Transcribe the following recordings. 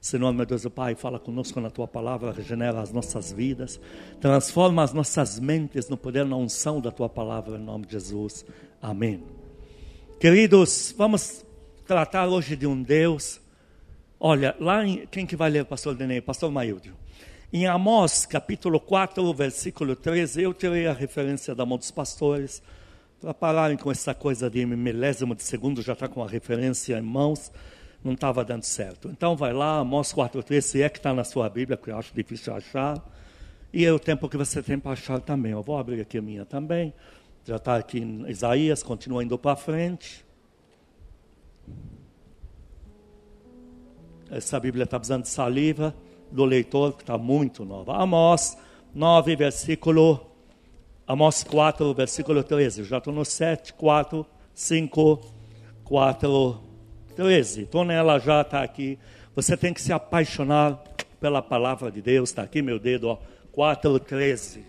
Senhor, meu Deus e Pai, fala conosco na tua palavra, regenera as nossas vidas, transforma as nossas mentes no poder, na unção da tua palavra, em nome de Jesus. Amém. Queridos, vamos tratar hoje de um Deus. Olha, lá em, quem que vai ler, pastor Denei? Pastor Maíldio. Em Amós, capítulo 4, versículo 13, eu tirei a referência da mão dos pastores, para pararem com essa coisa de milésimo de segundo, já está com a referência em mãos não estava dando certo. Então vai lá, Amós 4,3, se é que está na sua Bíblia, que eu acho difícil achar. E é o tempo que você tem para achar também. Eu vou abrir aqui a minha também. Já está aqui em Isaías, continua indo para frente. Essa Bíblia está precisando de saliva do leitor, que está muito nova. Amós 9, versículo. Amós 4, versículo 13. Já estou no 7, 4, 5, 4, 13. Tonela já está aqui. Você tem que se apaixonar pela palavra de Deus. Está aqui meu dedo, ó. 4, 13.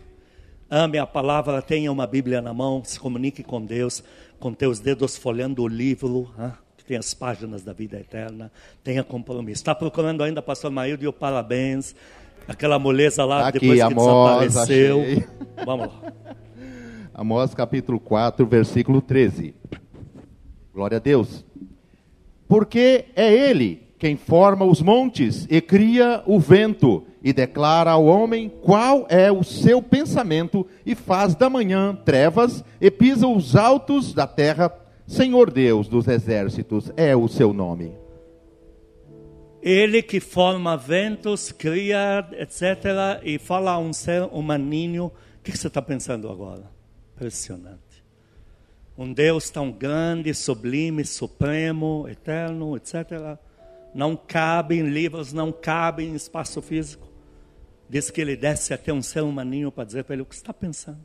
Ame a palavra, tenha uma Bíblia na mão, se comunique com Deus, com teus dedos folhando o livro, hein? que tem as páginas da vida eterna. Tenha compromisso. Está procurando ainda, pastor Maíldo, parabéns. Aquela moleza lá, Aqui, depois que Amós, desapareceu. achei. Vamos lá. Amós capítulo 4, versículo 13. Glória a Deus. Porque é Ele quem forma os montes e cria o vento, e declara ao homem qual é o seu pensamento, e faz da manhã trevas, e pisa os altos da terra. Senhor Deus dos exércitos é o seu nome. Ele que forma ventos, cria, etc. E fala a um ser humaninho. O que você está pensando agora? Impressionante. Um Deus tão grande, sublime, supremo, eterno, etc. Não cabe em livros, não cabe em espaço físico. Diz que ele desce até um ser humaninho para dizer para ele o que está pensando.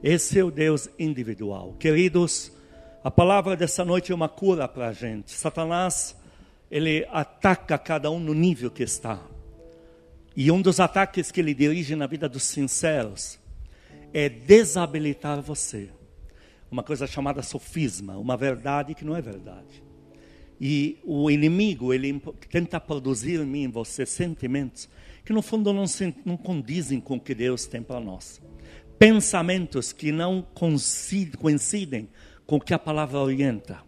Esse é o Deus individual. Queridos, a palavra dessa noite é uma cura para a gente. Satanás, ele ataca cada um no nível que está. E um dos ataques que ele dirige na vida dos sinceros é desabilitar você. Uma coisa chamada sofisma, uma verdade que não é verdade. E o inimigo, ele tenta produzir em mim, em você, sentimentos que no fundo não, se, não condizem com o que Deus tem para nós. Pensamentos que não coincidem com o que a palavra orienta.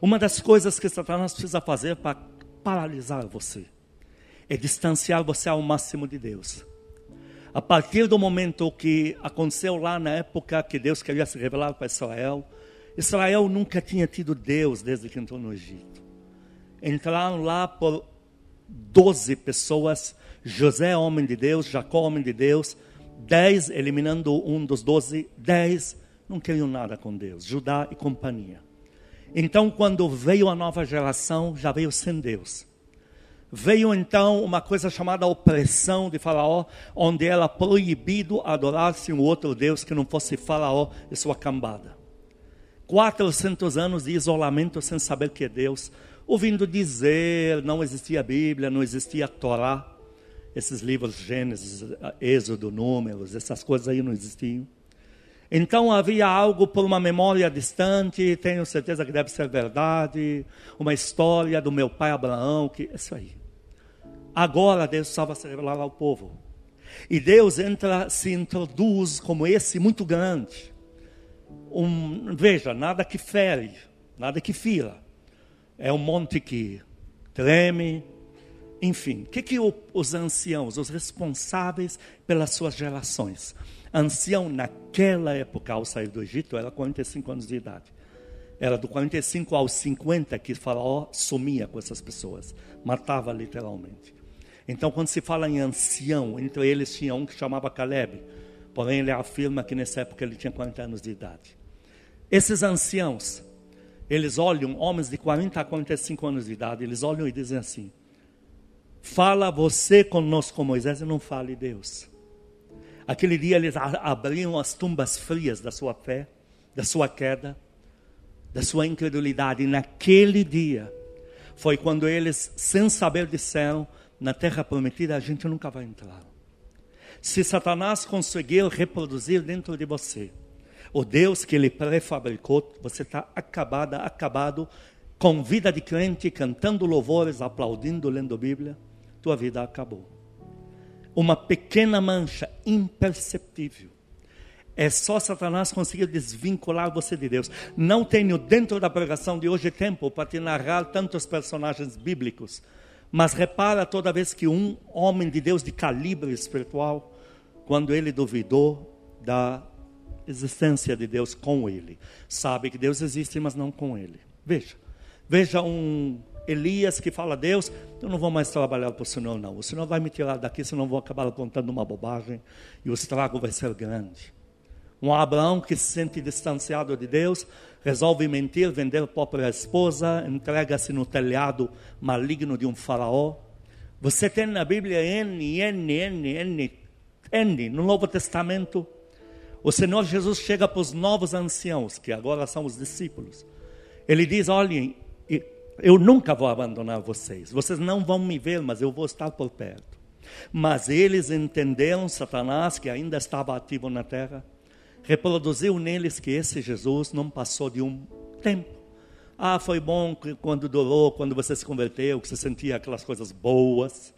Uma das coisas que Satanás precisa fazer para paralisar você é distanciar você ao máximo de Deus. A partir do momento que aconteceu lá na época que Deus queria se revelar para Israel, Israel nunca tinha tido Deus desde que entrou no Egito. Entraram lá por 12 pessoas, José, homem de Deus, Jacó, homem de Deus, dez, eliminando um dos doze, dez não queriam nada com Deus, Judá e companhia. Então, quando veio a nova geração, já veio sem Deus. Veio então uma coisa chamada opressão de Faraó, onde era proibido adorar-se um outro Deus que não fosse Faraó e sua cambada. 400 anos de isolamento sem saber que é Deus, ouvindo dizer, não existia Bíblia, não existia Torá, esses livros Gênesis, Êxodo, Números, essas coisas aí não existiam. Então havia algo por uma memória distante, tenho certeza que deve ser verdade, uma história do meu pai Abraão, que isso aí. Agora Deus estava revelar ao povo. E Deus entra, se introduz como esse muito grande. Um, veja, nada que fere, nada que fira. É um monte que treme. Enfim, o que, que o, os anciãos, os responsáveis pelas suas gerações, ancião naquela época, ao sair do Egito, era 45 anos de idade. Era do 45 aos 50 que Faraó sumia com essas pessoas, matava literalmente. Então, quando se fala em ancião, entre eles tinha um que chamava Caleb, porém ele afirma que nessa época ele tinha 40 anos de idade. Esses anciãos, eles olham, homens de 40 a 45 anos de idade, eles olham e dizem assim: Fala você conosco, Moisés, e não fale Deus. Aquele dia eles abriam as tumbas frias da sua fé, da sua queda, da sua incredulidade. E naquele dia foi quando eles, sem saber, disseram: na terra prometida a gente nunca vai entrar. Se Satanás conseguir reproduzir dentro de você o Deus que ele prefabricou, você está acabada, acabado com vida de crente, cantando louvores, aplaudindo, lendo Bíblia, tua vida acabou. Uma pequena mancha imperceptível. É só Satanás conseguir desvincular você de Deus. Não tenho dentro da pregação de hoje tempo para te narrar tantos personagens bíblicos. Mas repara toda vez que um homem de Deus de calibre espiritual, quando ele duvidou da existência de Deus com ele, sabe que Deus existe, mas não com ele. Veja, veja um Elias que fala: Deus, eu não vou mais trabalhar para o Senhor, não. O Senhor vai me tirar daqui, senão vou acabar contando uma bobagem e o estrago vai ser grande. Um Abraão que se sente distanciado de Deus, resolve mentir, vender a própria esposa, entrega-se no telhado maligno de um faraó. Você tem na Bíblia N, N, N, N, N, no Novo Testamento. O Senhor Jesus chega para os novos anciãos, que agora são os discípulos. Ele diz: Olhem, eu nunca vou abandonar vocês. Vocês não vão me ver, mas eu vou estar por perto. Mas eles entenderam Satanás, que ainda estava ativo na terra, reproduziu neles que esse Jesus não passou de um tempo. Ah, foi bom quando durou, quando você se converteu, que você sentia aquelas coisas boas.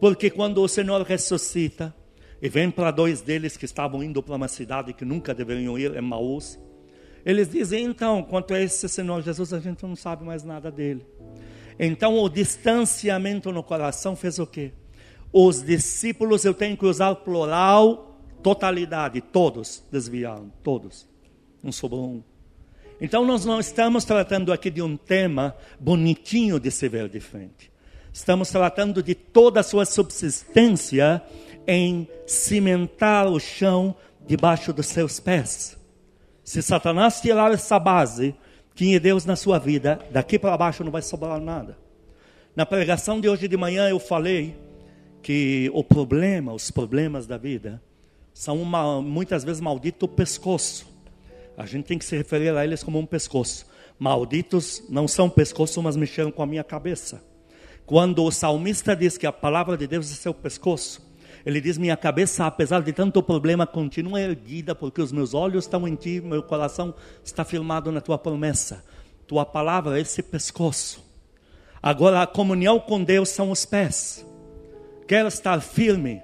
Porque quando o Senhor ressuscita e vem para dois deles que estavam indo para uma cidade que nunca deveriam ir, Emmaus, eles dizem, então, quanto a esse Senhor Jesus, a gente não sabe mais nada dele. Então, o distanciamento no coração fez o quê? Os discípulos, eu tenho que usar plural, totalidade, todos desviaram, todos. Não sobrou um. Então, nós não estamos tratando aqui de um tema bonitinho de se ver de frente. Estamos tratando de toda a sua subsistência em cimentar o chão debaixo dos seus pés. Se Satanás tirar essa base, é Deus na sua vida, daqui para baixo não vai sobrar nada. Na pregação de hoje de manhã eu falei que o problema, os problemas da vida, são uma, muitas vezes maldito pescoço. A gente tem que se referir a eles como um pescoço. Malditos não são pescoço, mas mexeram com a minha cabeça. Quando o salmista diz que a palavra de Deus é seu pescoço, ele diz: Minha cabeça, apesar de tanto problema, continua erguida, porque os meus olhos estão em ti, meu coração está firmado na tua promessa. Tua palavra é esse pescoço. Agora, a comunhão com Deus são os pés. Quer estar firme?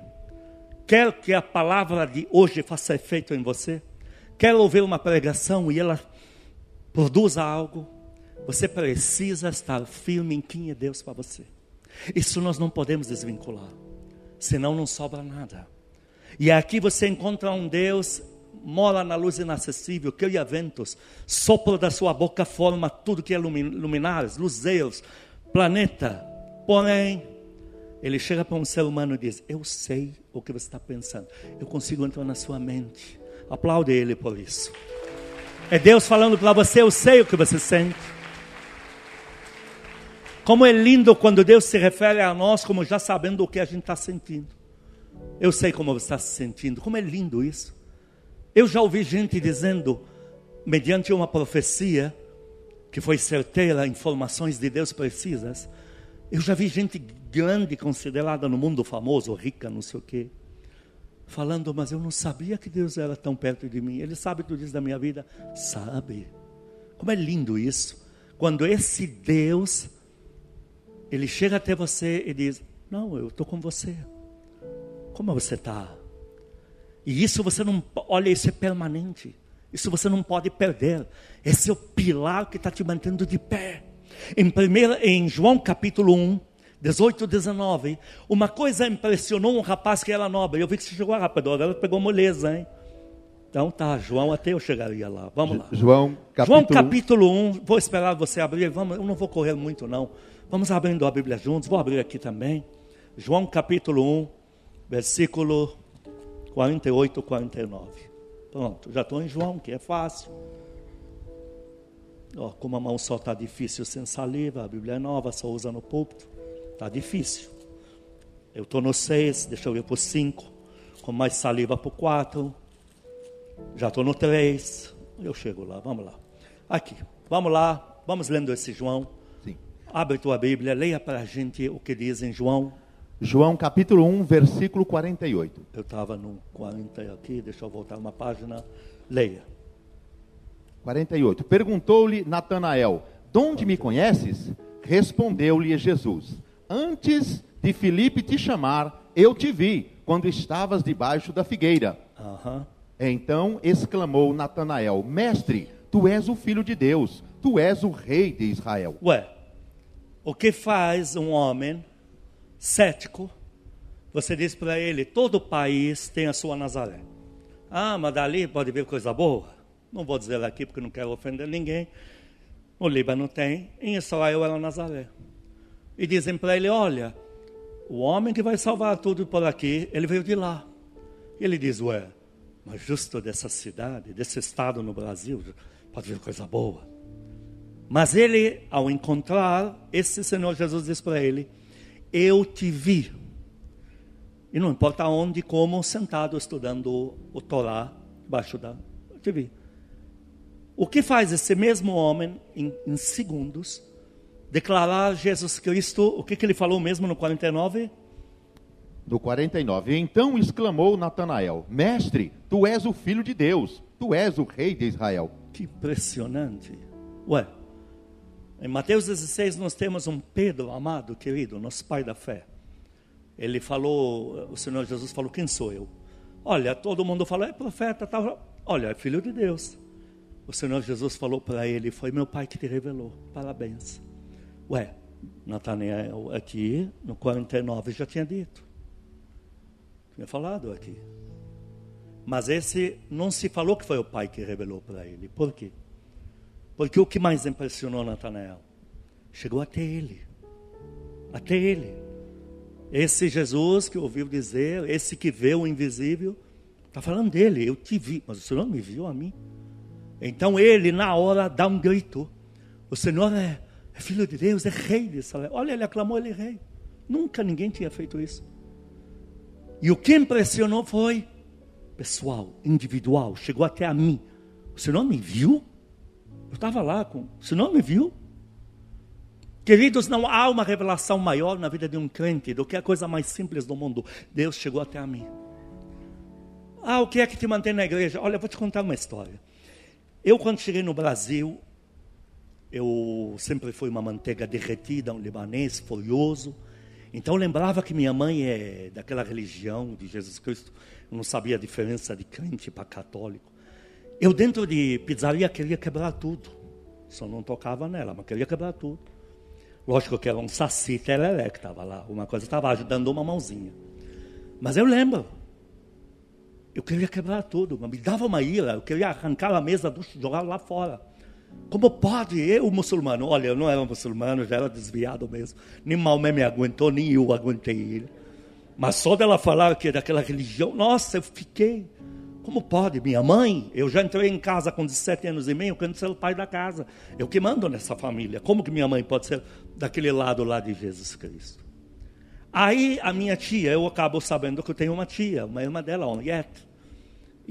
Quer que a palavra de hoje faça efeito em você? Quer ouvir uma pregação e ela produza algo? Você precisa estar firme em quem é Deus para você. Isso nós não podemos desvincular senão não sobra nada. E aqui você encontra um Deus, mora na luz inacessível, cria ventos, sopro da sua boca forma tudo que é luminares, luzeiros, planeta. Porém, ele chega para um ser humano e diz: Eu sei o que você está pensando, eu consigo entrar na sua mente. Aplaude ele por isso. É Deus falando para você: Eu sei o que você sente. Como é lindo quando Deus se refere a nós como já sabendo o que a gente está sentindo. Eu sei como você está se sentindo. Como é lindo isso. Eu já ouvi gente dizendo, mediante uma profecia, que foi certeira, informações de Deus precisas. Eu já vi gente grande, considerada no mundo famoso, rica, não sei o quê, falando, mas eu não sabia que Deus era tão perto de mim. Ele sabe tudo isso da minha vida? Sabe. Como é lindo isso. Quando esse Deus ele chega até você e diz: Não, eu estou com você. Como você está? E isso você não. Olha, isso é permanente. Isso você não pode perder. Esse é o pilar que está te mantendo de pé. Em, primeira, em João capítulo 1, 18 19, uma coisa impressionou um rapaz que era nobre. Eu vi que você chegou rápido, agora pegou moleza, hein? Então tá, João, até eu chegaria lá. Vamos lá. João capítulo, João, capítulo 1. Vou esperar você abrir. Vamos, eu não vou correr muito, não. Vamos abrindo a Bíblia juntos. Vou abrir aqui também. João capítulo 1, versículo 48, 49. Pronto, já estou em João, que é fácil. Oh, como a mão só está difícil sem saliva, a Bíblia é nova, só usa no púlpito. Está difícil. Eu estou no 6, deixa eu ver para o 5. Com mais saliva para o 4. Já estou no 3. Eu chego lá, vamos lá. Aqui, vamos lá, vamos lendo esse João. Abre tua Bíblia, leia para a gente o que diz em João. João capítulo 1, versículo 48. Eu estava no 40 aqui, deixa eu voltar uma página. Leia. 48. Perguntou-lhe Natanael: Donde me conheces? Respondeu-lhe Jesus: Antes de Filipe te chamar, eu te vi, quando estavas debaixo da figueira. Então exclamou Natanael: Mestre, tu és o filho de Deus, tu és o rei de Israel. Ué, o que faz um homem cético? Você diz para ele: todo país tem a sua Nazaré. Ah, mas dali pode vir coisa boa? Não vou dizer aqui porque não quero ofender ninguém. O Líbano tem, em Israel era Nazaré. E dizem para ele: olha, o homem que vai salvar tudo por aqui, ele veio de lá. E ele diz: ué, mas justo dessa cidade, desse estado no Brasil, pode vir coisa boa. Mas ele, ao encontrar esse Senhor Jesus, diz para ele: Eu te vi. E não importa onde, como, sentado estudando o Torá, debaixo da. Eu te vi. O que faz esse mesmo homem, em, em segundos, declarar Jesus Cristo, o que, que ele falou mesmo no 49? Do 49. Então exclamou Natanael: Mestre, tu és o filho de Deus, tu és o rei de Israel. Que impressionante. Ué, em Mateus 16 nós temos um Pedro amado, querido, nosso pai da fé. Ele falou, o Senhor Jesus falou: Quem sou eu? Olha, todo mundo falou: É profeta, tal. Olha, é filho de Deus. O Senhor Jesus falou para ele: Foi meu pai que te revelou. Parabéns. Ué, Natanael aqui no 49 já tinha dito. Tinha falado aqui. Mas esse não se falou que foi o pai que revelou para ele. Por quê? Porque o que mais impressionou Natanael? Chegou até ele. Até ele. Esse Jesus que ouviu dizer, esse que vê o invisível, está falando dele. Eu te vi, mas o Senhor me viu a mim. Então ele, na hora, dá um grito. O Senhor é filho de Deus, é rei de Israel. Olha, ele aclamou, ele é rei. Nunca ninguém tinha feito isso. E o que impressionou foi pessoal, individual, chegou até a mim. O Senhor me viu? Eu estava lá com. O Senhor me viu? Queridos, não há uma revelação maior na vida de um crente do que a coisa mais simples do mundo. Deus chegou até a mim. Ah, o que é que te mantém na igreja? Olha, eu vou te contar uma história. Eu, quando cheguei no Brasil, eu sempre fui uma manteiga derretida, um libanês furioso. Então lembrava que minha mãe é daquela religião de Jesus Cristo. Eu não sabia a diferença de crente para católico. Eu dentro de pizzaria queria quebrar tudo. Só não tocava nela, mas queria quebrar tudo. Lógico que era um saci tereré que estava lá. Uma coisa estava ajudando uma mãozinha. Mas eu lembro. Eu queria quebrar tudo. Me dava uma ira. Eu queria arrancar a mesa do jogar lá fora. Como pode eu, muçulmano? Olha, eu não era muçulmano, já era desviado mesmo. Nem Maomé me aguentou, nem eu aguentei ele. Mas só dela falar que é daquela religião, nossa, eu fiquei. Como pode? Minha mãe, eu já entrei em casa com 17 anos e meio, querendo ser o pai da casa. Eu que mando nessa família. Como que minha mãe pode ser daquele lado lá de Jesus Cristo? Aí a minha tia, eu acabo sabendo que eu tenho uma tia, uma irmã dela, Henriette.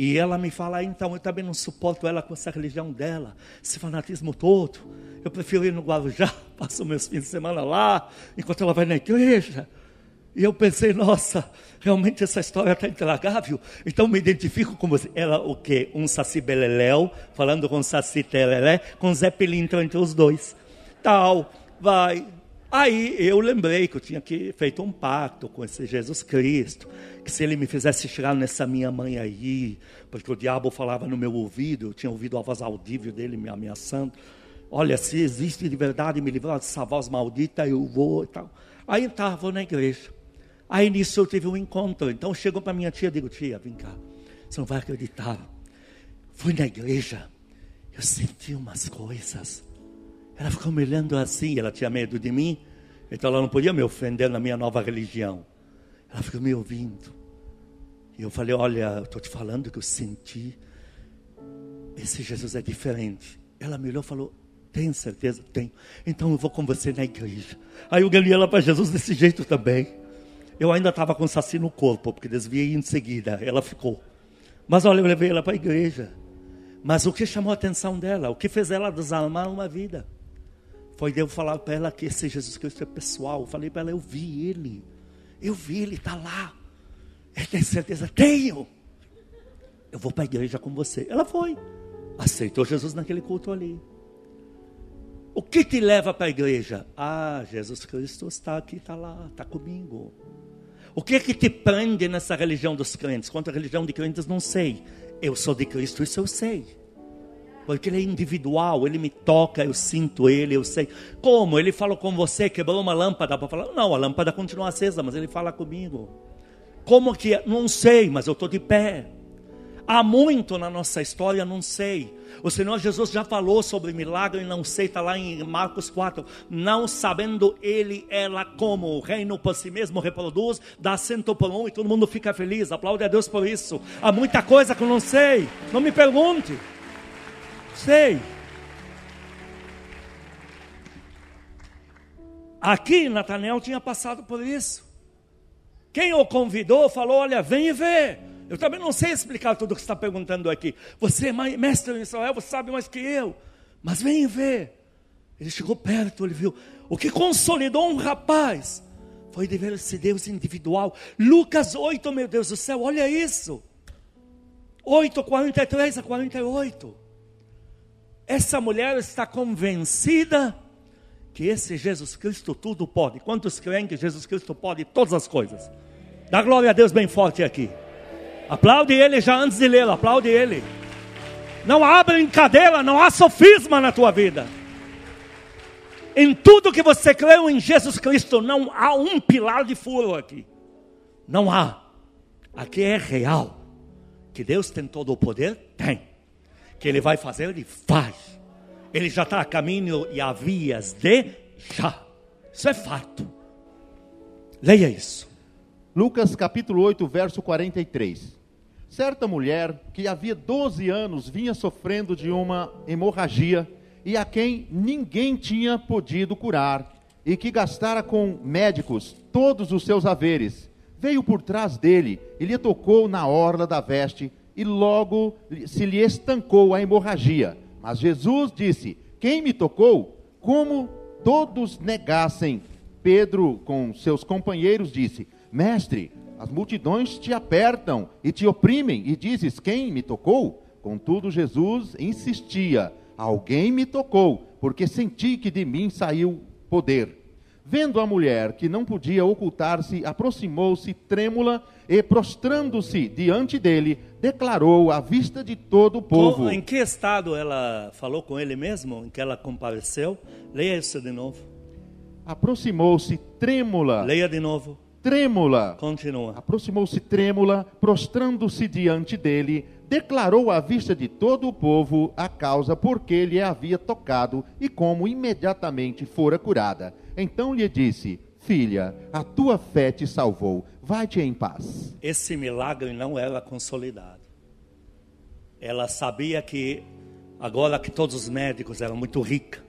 E ela me fala, então, eu também não suporto ela com essa religião dela, esse fanatismo todo. Eu prefiro ir no Guarujá, passo meus fins de semana lá, enquanto ela vai na igreja. E eu pensei, nossa, realmente essa história está intragável. Então me identifico com você. Ela o quê? Um saci beleléu, falando com saci tereré, com Zé Pilintra entre os dois. Tal, vai. Aí eu lembrei que eu tinha que feito um pacto com esse Jesus Cristo, que se ele me fizesse chegar nessa minha mãe aí, porque o diabo falava no meu ouvido, eu tinha ouvido a voz audível dele me ameaçando. Olha, se existe de verdade me livrar dessa voz maldita, eu vou e tal. Aí vou na igreja. Aí nisso eu tive um encontro. Então chegou para minha tia digo, tia, vem cá, você não vai acreditar. Fui na igreja, eu senti umas coisas. Ela ficou me olhando assim, ela tinha medo de mim, então ela não podia me ofender na minha nova religião. Ela ficou me ouvindo. E eu falei, olha, estou te falando que eu senti. Esse Jesus é diferente. Ela me olhou e falou, tem certeza? Tenho. Então eu vou com você na igreja. Aí eu ganhei ela para Jesus desse jeito também. Eu ainda estava com saci no corpo, porque desviei em seguida. Ela ficou. Mas olha, eu levei ela para a igreja. Mas o que chamou a atenção dela, o que fez ela desalmar uma vida, foi eu falar para ela que esse Jesus Cristo é pessoal. Eu falei para ela, eu vi ele. Eu vi ele, está lá. Ele tem certeza? Tenho. Eu vou para a igreja com você. Ela foi. Aceitou Jesus naquele culto ali. O que te leva para a igreja? Ah, Jesus Cristo está aqui, está lá, está comigo. O que é que te prende nessa religião dos crentes? Quanto à religião de crentes, não sei. Eu sou de Cristo, isso eu sei. Porque ele é individual, ele me toca, eu sinto ele, eu sei. Como? Ele falou com você, quebrou uma lâmpada para falar? Não, a lâmpada continua acesa, mas ele fala comigo. Como que é? Não sei, mas eu estou de pé. Há muito na nossa história, não sei. O Senhor Jesus já falou sobre milagre, não sei, está lá em Marcos 4. Não sabendo ele, ela como o reino por si mesmo reproduz, dá cento por um e todo mundo fica feliz. Aplaude a Deus por isso. Há muita coisa que eu não sei. Não me pergunte. Sei. Aqui Natanael tinha passado por isso. Quem o convidou falou: Olha, vem e vê. Eu também não sei explicar tudo o que está perguntando aqui. Você é mestre em Israel, você sabe mais que eu. Mas vem ver. Ele chegou perto, ele viu. O que consolidou um rapaz foi de ver esse Deus individual. Lucas 8, meu Deus do céu, olha isso. 8, 43 a 48. Essa mulher está convencida que esse Jesus Cristo tudo pode. Quantos creem que Jesus Cristo pode todas as coisas? Dá glória a Deus bem forte aqui. Aplaude ele já antes de lê-lo, aplaude ele. Não há brincadeira, não há sofisma na tua vida. Em tudo que você creu em Jesus Cristo, não há um pilar de furo aqui. Não há. Aqui é real. Que Deus tem todo o poder? Tem. Que Ele vai fazer? Ele faz. Ele já está a caminho e a vias de já. Isso é fato. Leia isso. Lucas capítulo 8, verso 43. Certa mulher que havia 12 anos vinha sofrendo de uma hemorragia e a quem ninguém tinha podido curar, e que gastara com médicos todos os seus haveres, veio por trás dele e lhe tocou na orla da veste, e logo se lhe estancou a hemorragia. Mas Jesus disse: Quem me tocou? Como todos negassem, Pedro, com seus companheiros, disse: Mestre, as multidões te apertam e te oprimem, e dizes: Quem me tocou? Contudo, Jesus insistia: Alguém me tocou, porque senti que de mim saiu poder. Vendo a mulher que não podia ocultar-se, aproximou-se trêmula e, prostrando-se diante dele, declarou à vista de todo o povo. Em que estado ela falou com ele mesmo? Em que ela compareceu? Leia isso de novo. Aproximou-se trêmula. Leia de novo trêmula. Continua. Aproximou-se trêmula, prostrando-se diante dele, declarou à vista de todo o povo a causa por que lhe havia tocado e como imediatamente fora curada. Então lhe disse: Filha, a tua fé te salvou, vai-te em paz. Esse milagre não era consolidado. Ela sabia que, agora que todos os médicos eram muito ricos,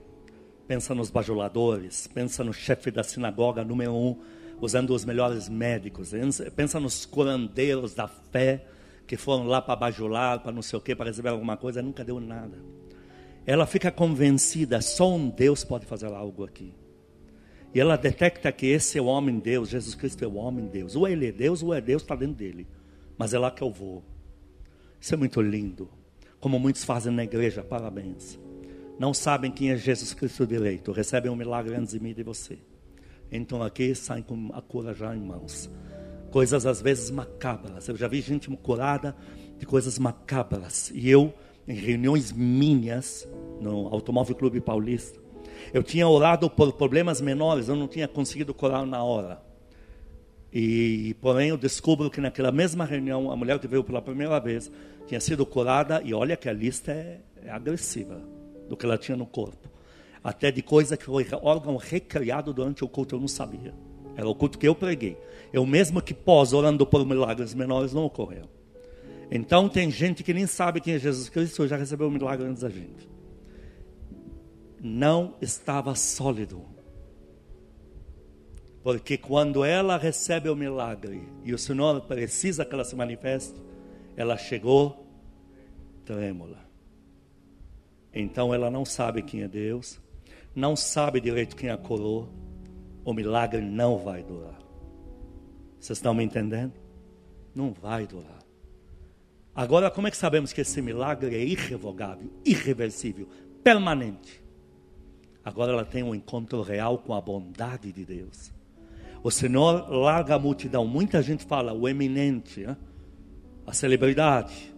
pensa nos bajuladores, pensa no chefe da sinagoga número um, usando os melhores médicos. Pensa nos curandeiros da fé que foram lá para bajular, para não sei o que, para receber alguma coisa, nunca deu nada. Ela fica convencida, só um Deus pode fazer algo aqui. E ela detecta que esse é o homem Deus, Jesus Cristo é o homem Deus. Ou ele é Deus, ou é Deus, está dentro dele. Mas é lá que eu vou. Isso é muito lindo. Como muitos fazem na igreja, parabéns. Não sabem quem é Jesus Cristo direito, recebem um milagre antes de mim e de você. Então aqui saem com a cura já em mãos. Coisas às vezes macabras. Eu já vi gente curada de coisas macabras. E eu, em reuniões minhas, no Automóvel Clube Paulista, eu tinha orado por problemas menores, eu não tinha conseguido curar na hora. E, porém, eu descubro que naquela mesma reunião, a mulher que veio pela primeira vez tinha sido curada, e olha que a lista é, é agressiva do que ela tinha no corpo até de coisa que foi órgão recriado durante o culto, eu não sabia. Era o culto que eu preguei. Eu mesmo que pós, orando por milagres menores, não ocorreu. Então tem gente que nem sabe quem é Jesus Cristo, já recebeu o milagre antes da gente. Não estava sólido. Porque quando ela recebe o milagre e o Senhor precisa que ela se manifeste, ela chegou trêmula. Então ela não sabe quem é Deus, não sabe direito quem a curou, o milagre não vai durar. Vocês estão me entendendo? Não vai durar. Agora, como é que sabemos que esse milagre é irrevogável, irreversível, permanente? Agora ela tem um encontro real com a bondade de Deus. O Senhor larga a multidão. Muita gente fala o eminente, né? a celebridade,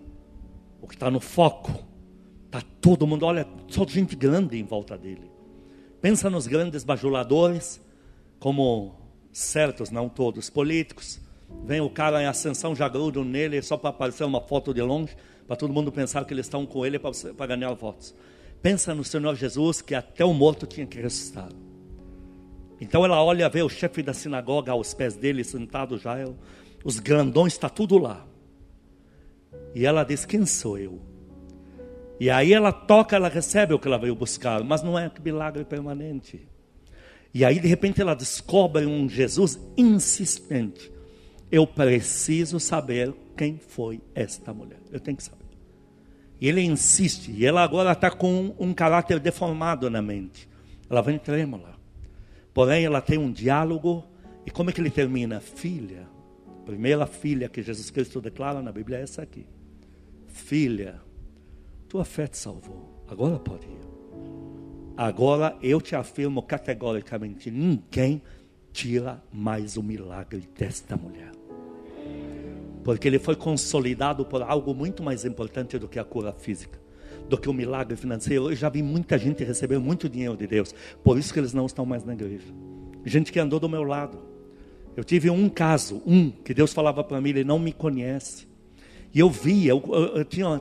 o que está no foco. Está todo mundo, olha, só gente grande em volta dele. Pensa nos grandes bajuladores, como certos, não todos, políticos. Vem o cara em ascensão, já grudam nele só para aparecer uma foto de longe, para todo mundo pensar que eles estão com ele para ganhar votos. Pensa no Senhor Jesus que até o morto tinha que ressuscitar. Então ela olha, vê o chefe da sinagoga aos pés dele, sentado já, os grandões, está tudo lá. E ela diz: Quem sou eu? E aí ela toca, ela recebe o que ela veio buscar, mas não é milagre permanente. E aí de repente ela descobre um Jesus insistente. Eu preciso saber quem foi esta mulher. Eu tenho que saber. E ele insiste, e ela agora está com um caráter deformado na mente. Ela vem trêmula. Porém, ela tem um diálogo, e como é que ele termina? Filha, primeira filha que Jesus Cristo declara na Bíblia é essa aqui. Filha, tua fé te salvou, agora pode ir. Agora eu te afirmo categoricamente: ninguém tira mais o milagre desta mulher porque ele foi consolidado por algo muito mais importante do que a cura física, do que o milagre financeiro. Eu já vi muita gente receber muito dinheiro de Deus, por isso que eles não estão mais na igreja. Gente que andou do meu lado. Eu tive um caso, um, que Deus falava para mim, ele não me conhece. E eu via, eu, eu, eu, tinha,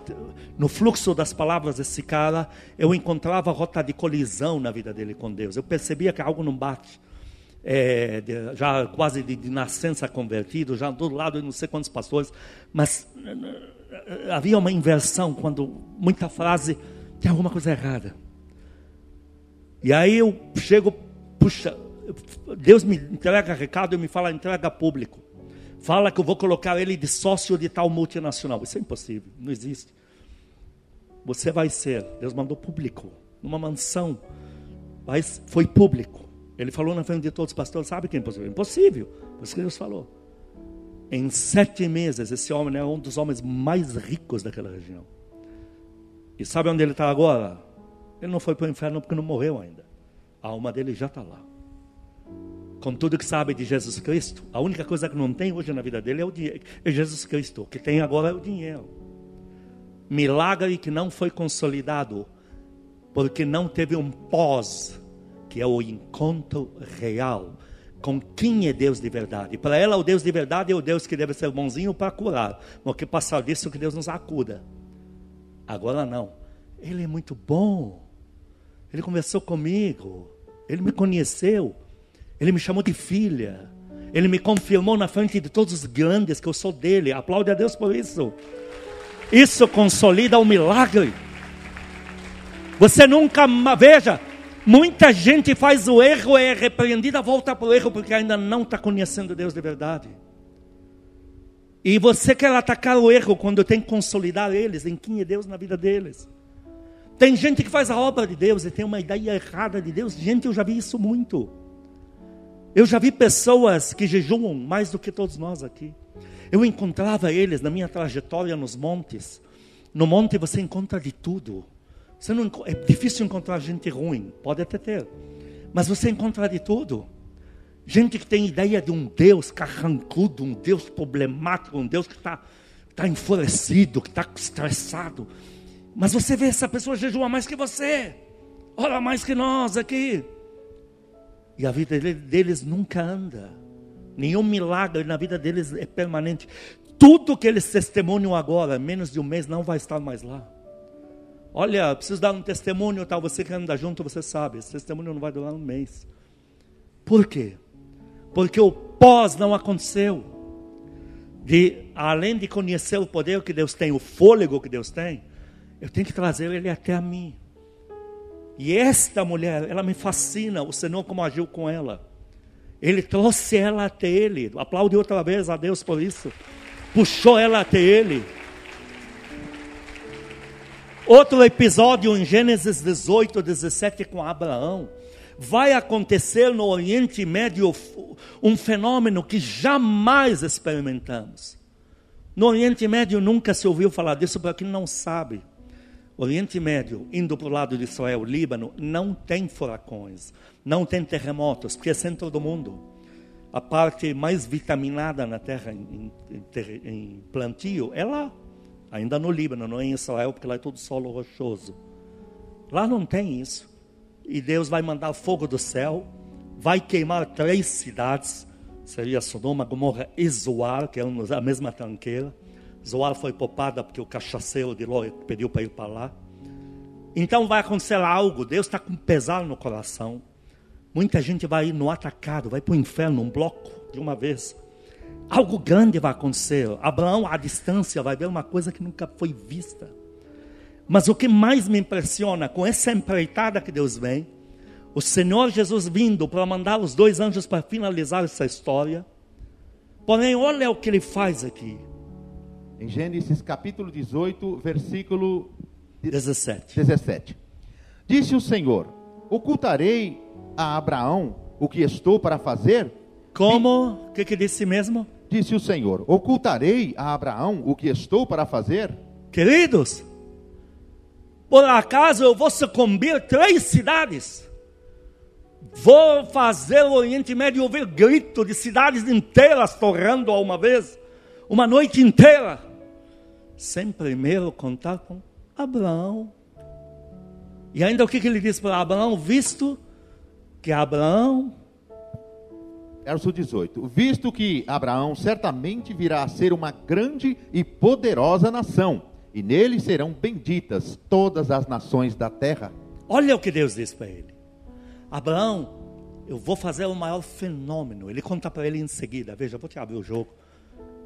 no fluxo das palavras desse cara, eu encontrava rota de colisão na vida dele com Deus. Eu percebia que algo não bate é, de, já quase de, de, nascença convertido, já do lado de não sei quantos pastores, mas havia uma inversão quando muita frase tem alguma coisa errada. E aí eu chego, puxa, Deus me entrega recado e me fala entrega público. Fala que eu vou colocar ele de sócio de tal multinacional. Isso é impossível, não existe. Você vai ser, Deus mandou público, numa mansão, mas foi público. Ele falou na frente de todos os pastores, sabe que é impossível? Impossível, por isso que Deus falou. Em sete meses, esse homem é um dos homens mais ricos daquela região. E sabe onde ele está agora? Ele não foi para o inferno porque não morreu ainda. A alma dele já está lá. Com tudo que sabe de Jesus Cristo, a única coisa que não tem hoje na vida dele é, o dinheiro, é Jesus Cristo. O que tem agora é o dinheiro. Milagre que não foi consolidado, porque não teve um pós que é o encontro real com quem é Deus de verdade. Para ela, o Deus de verdade é o Deus que deve ser bonzinho para curar, porque passar disso que Deus nos acuda. Agora não. Ele é muito bom. Ele conversou comigo. Ele me conheceu. Ele me chamou de filha. Ele me confirmou na frente de todos os grandes que eu sou dele. Aplaude a Deus por isso. Isso consolida o milagre. Você nunca, veja, Muita gente faz o erro, é repreendida, volta para o erro porque ainda não está conhecendo Deus de verdade. E você quer atacar o erro quando tem que consolidar eles em quem é Deus na vida deles. Tem gente que faz a obra de Deus e tem uma ideia errada de Deus. Gente, eu já vi isso muito. Eu já vi pessoas que jejuam mais do que todos nós aqui. Eu encontrava eles na minha trajetória nos montes. No monte você encontra de tudo. Você não, é difícil encontrar gente ruim, pode até ter, mas você encontra de tudo. Gente que tem ideia de um Deus carrancudo, um Deus problemático, um Deus que está tá enfurecido, que está estressado. Mas você vê essa pessoa jejua mais que você, ora mais que nós aqui. E a vida deles nunca anda. Nenhum milagre na vida deles é permanente. Tudo que eles testemunham agora, menos de um mês, não vai estar mais lá. Olha, preciso dar um testemunho, tal. Você que anda junto, você sabe. Esse testemunho não vai durar um mês. Por quê? Porque o pós não aconteceu. De, além de conhecer o poder que Deus tem, o fôlego que Deus tem, eu tenho que trazer ele até a mim. E esta mulher, ela me fascina, o Senhor como agiu com ela. Ele trouxe ela até ele. Aplaude outra vez a Deus por isso. Puxou ela até ele. Outro episódio em Gênesis 18, 17 com Abraão. Vai acontecer no Oriente Médio um fenômeno que jamais experimentamos. No Oriente Médio nunca se ouviu falar disso, para quem não sabe. Oriente Médio, indo para o lado de Israel, Líbano, não tem furacões, não tem terremotos, porque é centro do mundo. A parte mais vitaminada na terra em, em, em plantio é lá, ainda no Líbano, não é em Israel, porque lá é tudo solo rochoso. Lá não tem isso. E Deus vai mandar fogo do céu, vai queimar três cidades, seria Sodoma, Gomorra e Zoar, que é a mesma tranqueira. Zoar foi poupada porque o cachaceiro de Ló pediu para ir para lá. Então vai acontecer algo, Deus está com pesar no coração. Muita gente vai ir no atacado, vai para o inferno, um bloco de uma vez. Algo grande vai acontecer. Abraão, à distância, vai ver uma coisa que nunca foi vista. Mas o que mais me impressiona com essa empreitada que Deus vem, o Senhor Jesus vindo para mandar os dois anjos para finalizar essa história. Porém, olha o que ele faz aqui. Em Gênesis capítulo 18, versículo 17. 17. Disse o Senhor: Ocultarei a Abraão o que estou para fazer? Como? O que, que disse mesmo? Disse o Senhor: Ocultarei a Abraão o que estou para fazer? Queridos, por acaso eu vou sucumbir três cidades? Vou fazer o Oriente Médio ouvir grito de cidades inteiras torrando a uma vez, uma noite inteira sem primeiro contar com Abraão. E ainda o que, que ele diz para Abraão? Visto que Abraão. Verso 18: Visto que Abraão certamente virá a ser uma grande e poderosa nação, e nele serão benditas todas as nações da terra. Olha o que Deus diz para ele: Abraão, eu vou fazer o maior fenômeno. Ele conta para ele em seguida: Veja, eu vou te abrir o jogo.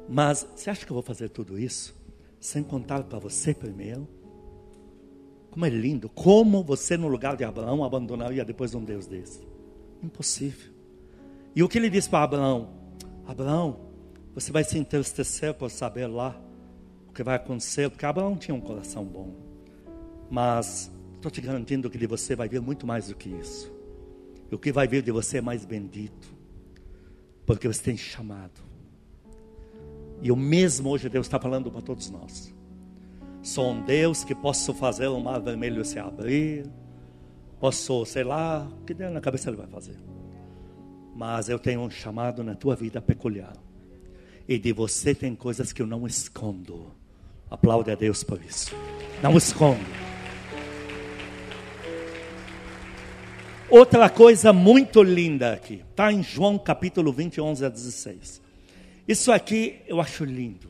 Mas você acha que eu vou fazer tudo isso? Sem contar para você primeiro. Como é lindo, como você no lugar de Abraão abandonaria depois de um Deus desse? Impossível. E o que ele diz para Abraão? Abraão, você vai se entristecer por saber lá o que vai acontecer, porque Abraão tinha um coração bom. Mas estou te garantindo que de você vai vir muito mais do que isso. E o que vai vir de você é mais bendito, porque você tem chamado. E o mesmo hoje Deus está falando para todos nós. Sou um Deus que posso fazer o mar vermelho se abrir, posso, sei lá, o que der na cabeça Ele vai fazer. Mas eu tenho um chamado na tua vida peculiar. E de você tem coisas que eu não escondo. Aplaude a Deus por isso. Não escondo. Outra coisa muito linda aqui, está em João capítulo 20, 11 a 16. Isso aqui eu acho lindo.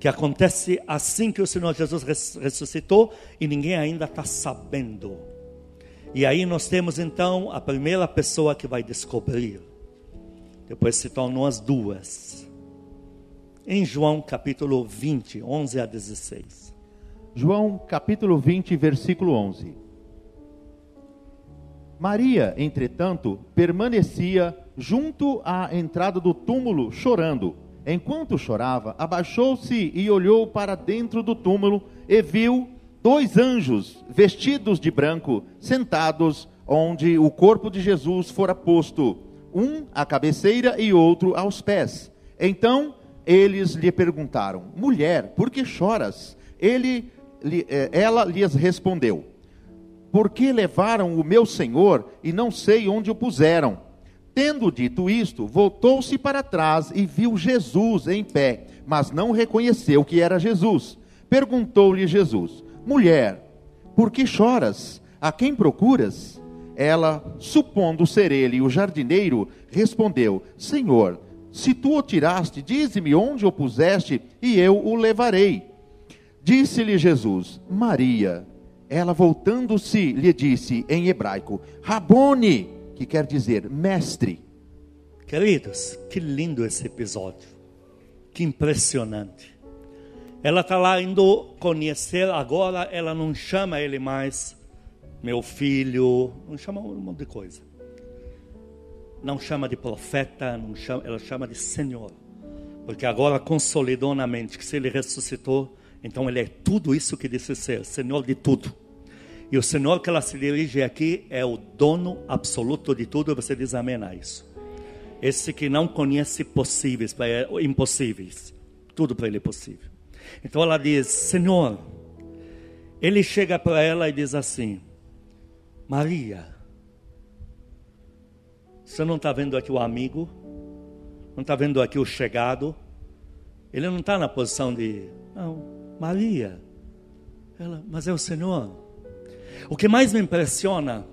Que acontece assim que o Senhor Jesus ressuscitou e ninguém ainda está sabendo. E aí nós temos então a primeira pessoa que vai descobrir. Depois se tornam as duas. Em João capítulo 20, 11 a 16. João capítulo 20, versículo 11. Maria, entretanto, permanecia junto à entrada do túmulo, chorando. Enquanto chorava, abaixou-se e olhou para dentro do túmulo e viu dois anjos vestidos de branco, sentados onde o corpo de Jesus fora posto, um à cabeceira e outro aos pés. Então eles lhe perguntaram: Mulher, por que choras? Ele, eh, ela lhes respondeu: Por que levaram o meu Senhor e não sei onde o puseram? Tendo dito isto, voltou-se para trás e viu Jesus em pé, mas não reconheceu que era Jesus. Perguntou-lhe Jesus: Mulher, por que choras? A quem procuras? Ela, supondo ser ele o jardineiro, respondeu: Senhor, se tu o tiraste, dize-me onde o puseste, e eu o levarei. Disse-lhe Jesus: Maria. Ela, voltando-se, lhe disse em hebraico: Rabone que quer dizer mestre. Queridos, que lindo esse episódio, que impressionante. Ela está lá indo conhecer, agora ela não chama ele mais meu filho, não chama um monte de coisa. Não chama de profeta, não chama, ela chama de Senhor. Porque agora consolidou na mente que se ele ressuscitou, então ele é tudo isso que disse ser, Senhor de tudo. E o Senhor que ela se dirige aqui é o dono absoluto de tudo, você diz amém a isso. Esse que não conhece possíveis, impossíveis. Tudo para ele é possível. Então ela diz: Senhor, Ele chega para ela e diz assim: Maria, você não está vendo aqui o amigo? Não está vendo aqui o chegado? Ele não está na posição de, não, Maria. Ela, mas é o Senhor. O que mais me impressiona,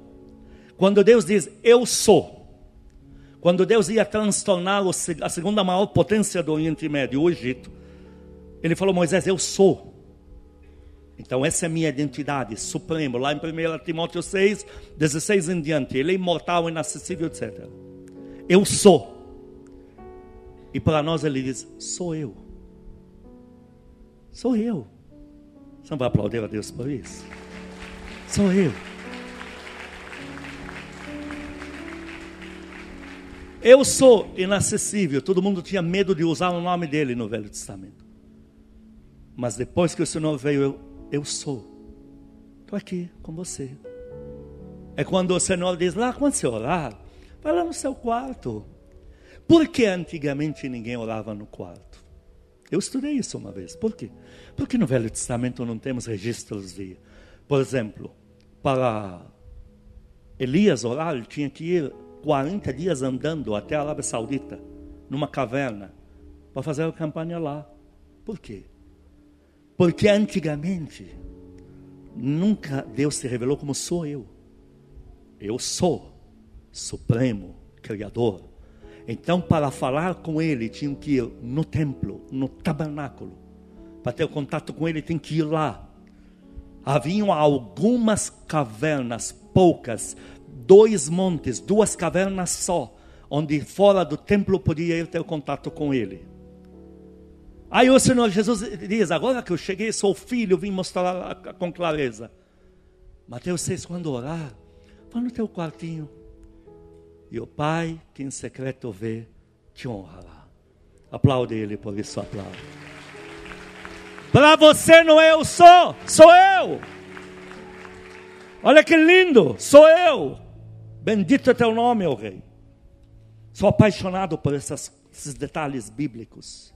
quando Deus diz, eu sou. Quando Deus ia transtornar a segunda maior potência do Oriente Médio, o Egito, Ele falou, Moisés, eu sou. Então, essa é a minha identidade, supremo. Lá em 1 Timóteo 6, 16 em diante. Ele é imortal, inacessível, etc. Eu sou. E para nós ele diz: sou eu. Sou eu. Você não vai aplaudir a Deus por isso? Sou eu. Eu sou inacessível. Todo mundo tinha medo de usar o nome dele no Velho Testamento. Mas depois que o Senhor veio, eu, eu sou. Estou aqui com você. É quando o Senhor diz lá, quando você orar, vai lá no seu quarto. Por que antigamente ninguém orava no quarto? Eu estudei isso uma vez. Por quê? Porque no Velho Testamento não temos registros de, por exemplo, para Elias orar, ele tinha que ir 40 dias andando até a Arábia Saudita, numa caverna, para fazer a campanha lá. Por quê? Porque antigamente, nunca Deus se revelou como sou eu. Eu sou Supremo, Criador. Então, para falar com Ele, tinham que ir no templo, no tabernáculo. Para ter contato com Ele, tem que ir lá. Haviam algumas cavernas, poucas, dois montes, duas cavernas só, onde fora do templo podia ir ter contato com Ele. Aí o Senhor Jesus diz: Agora que eu cheguei, sou filho, vim mostrar com clareza. Mateus 6, quando orar, vá no teu quartinho. E o Pai, que em secreto vê, te honrará. Aplaude Ele por isso, aplaude. Para você não é eu sou, sou eu. Olha que lindo, sou eu. Bendito é teu nome, ó Rei. Sou apaixonado por essas, esses detalhes bíblicos.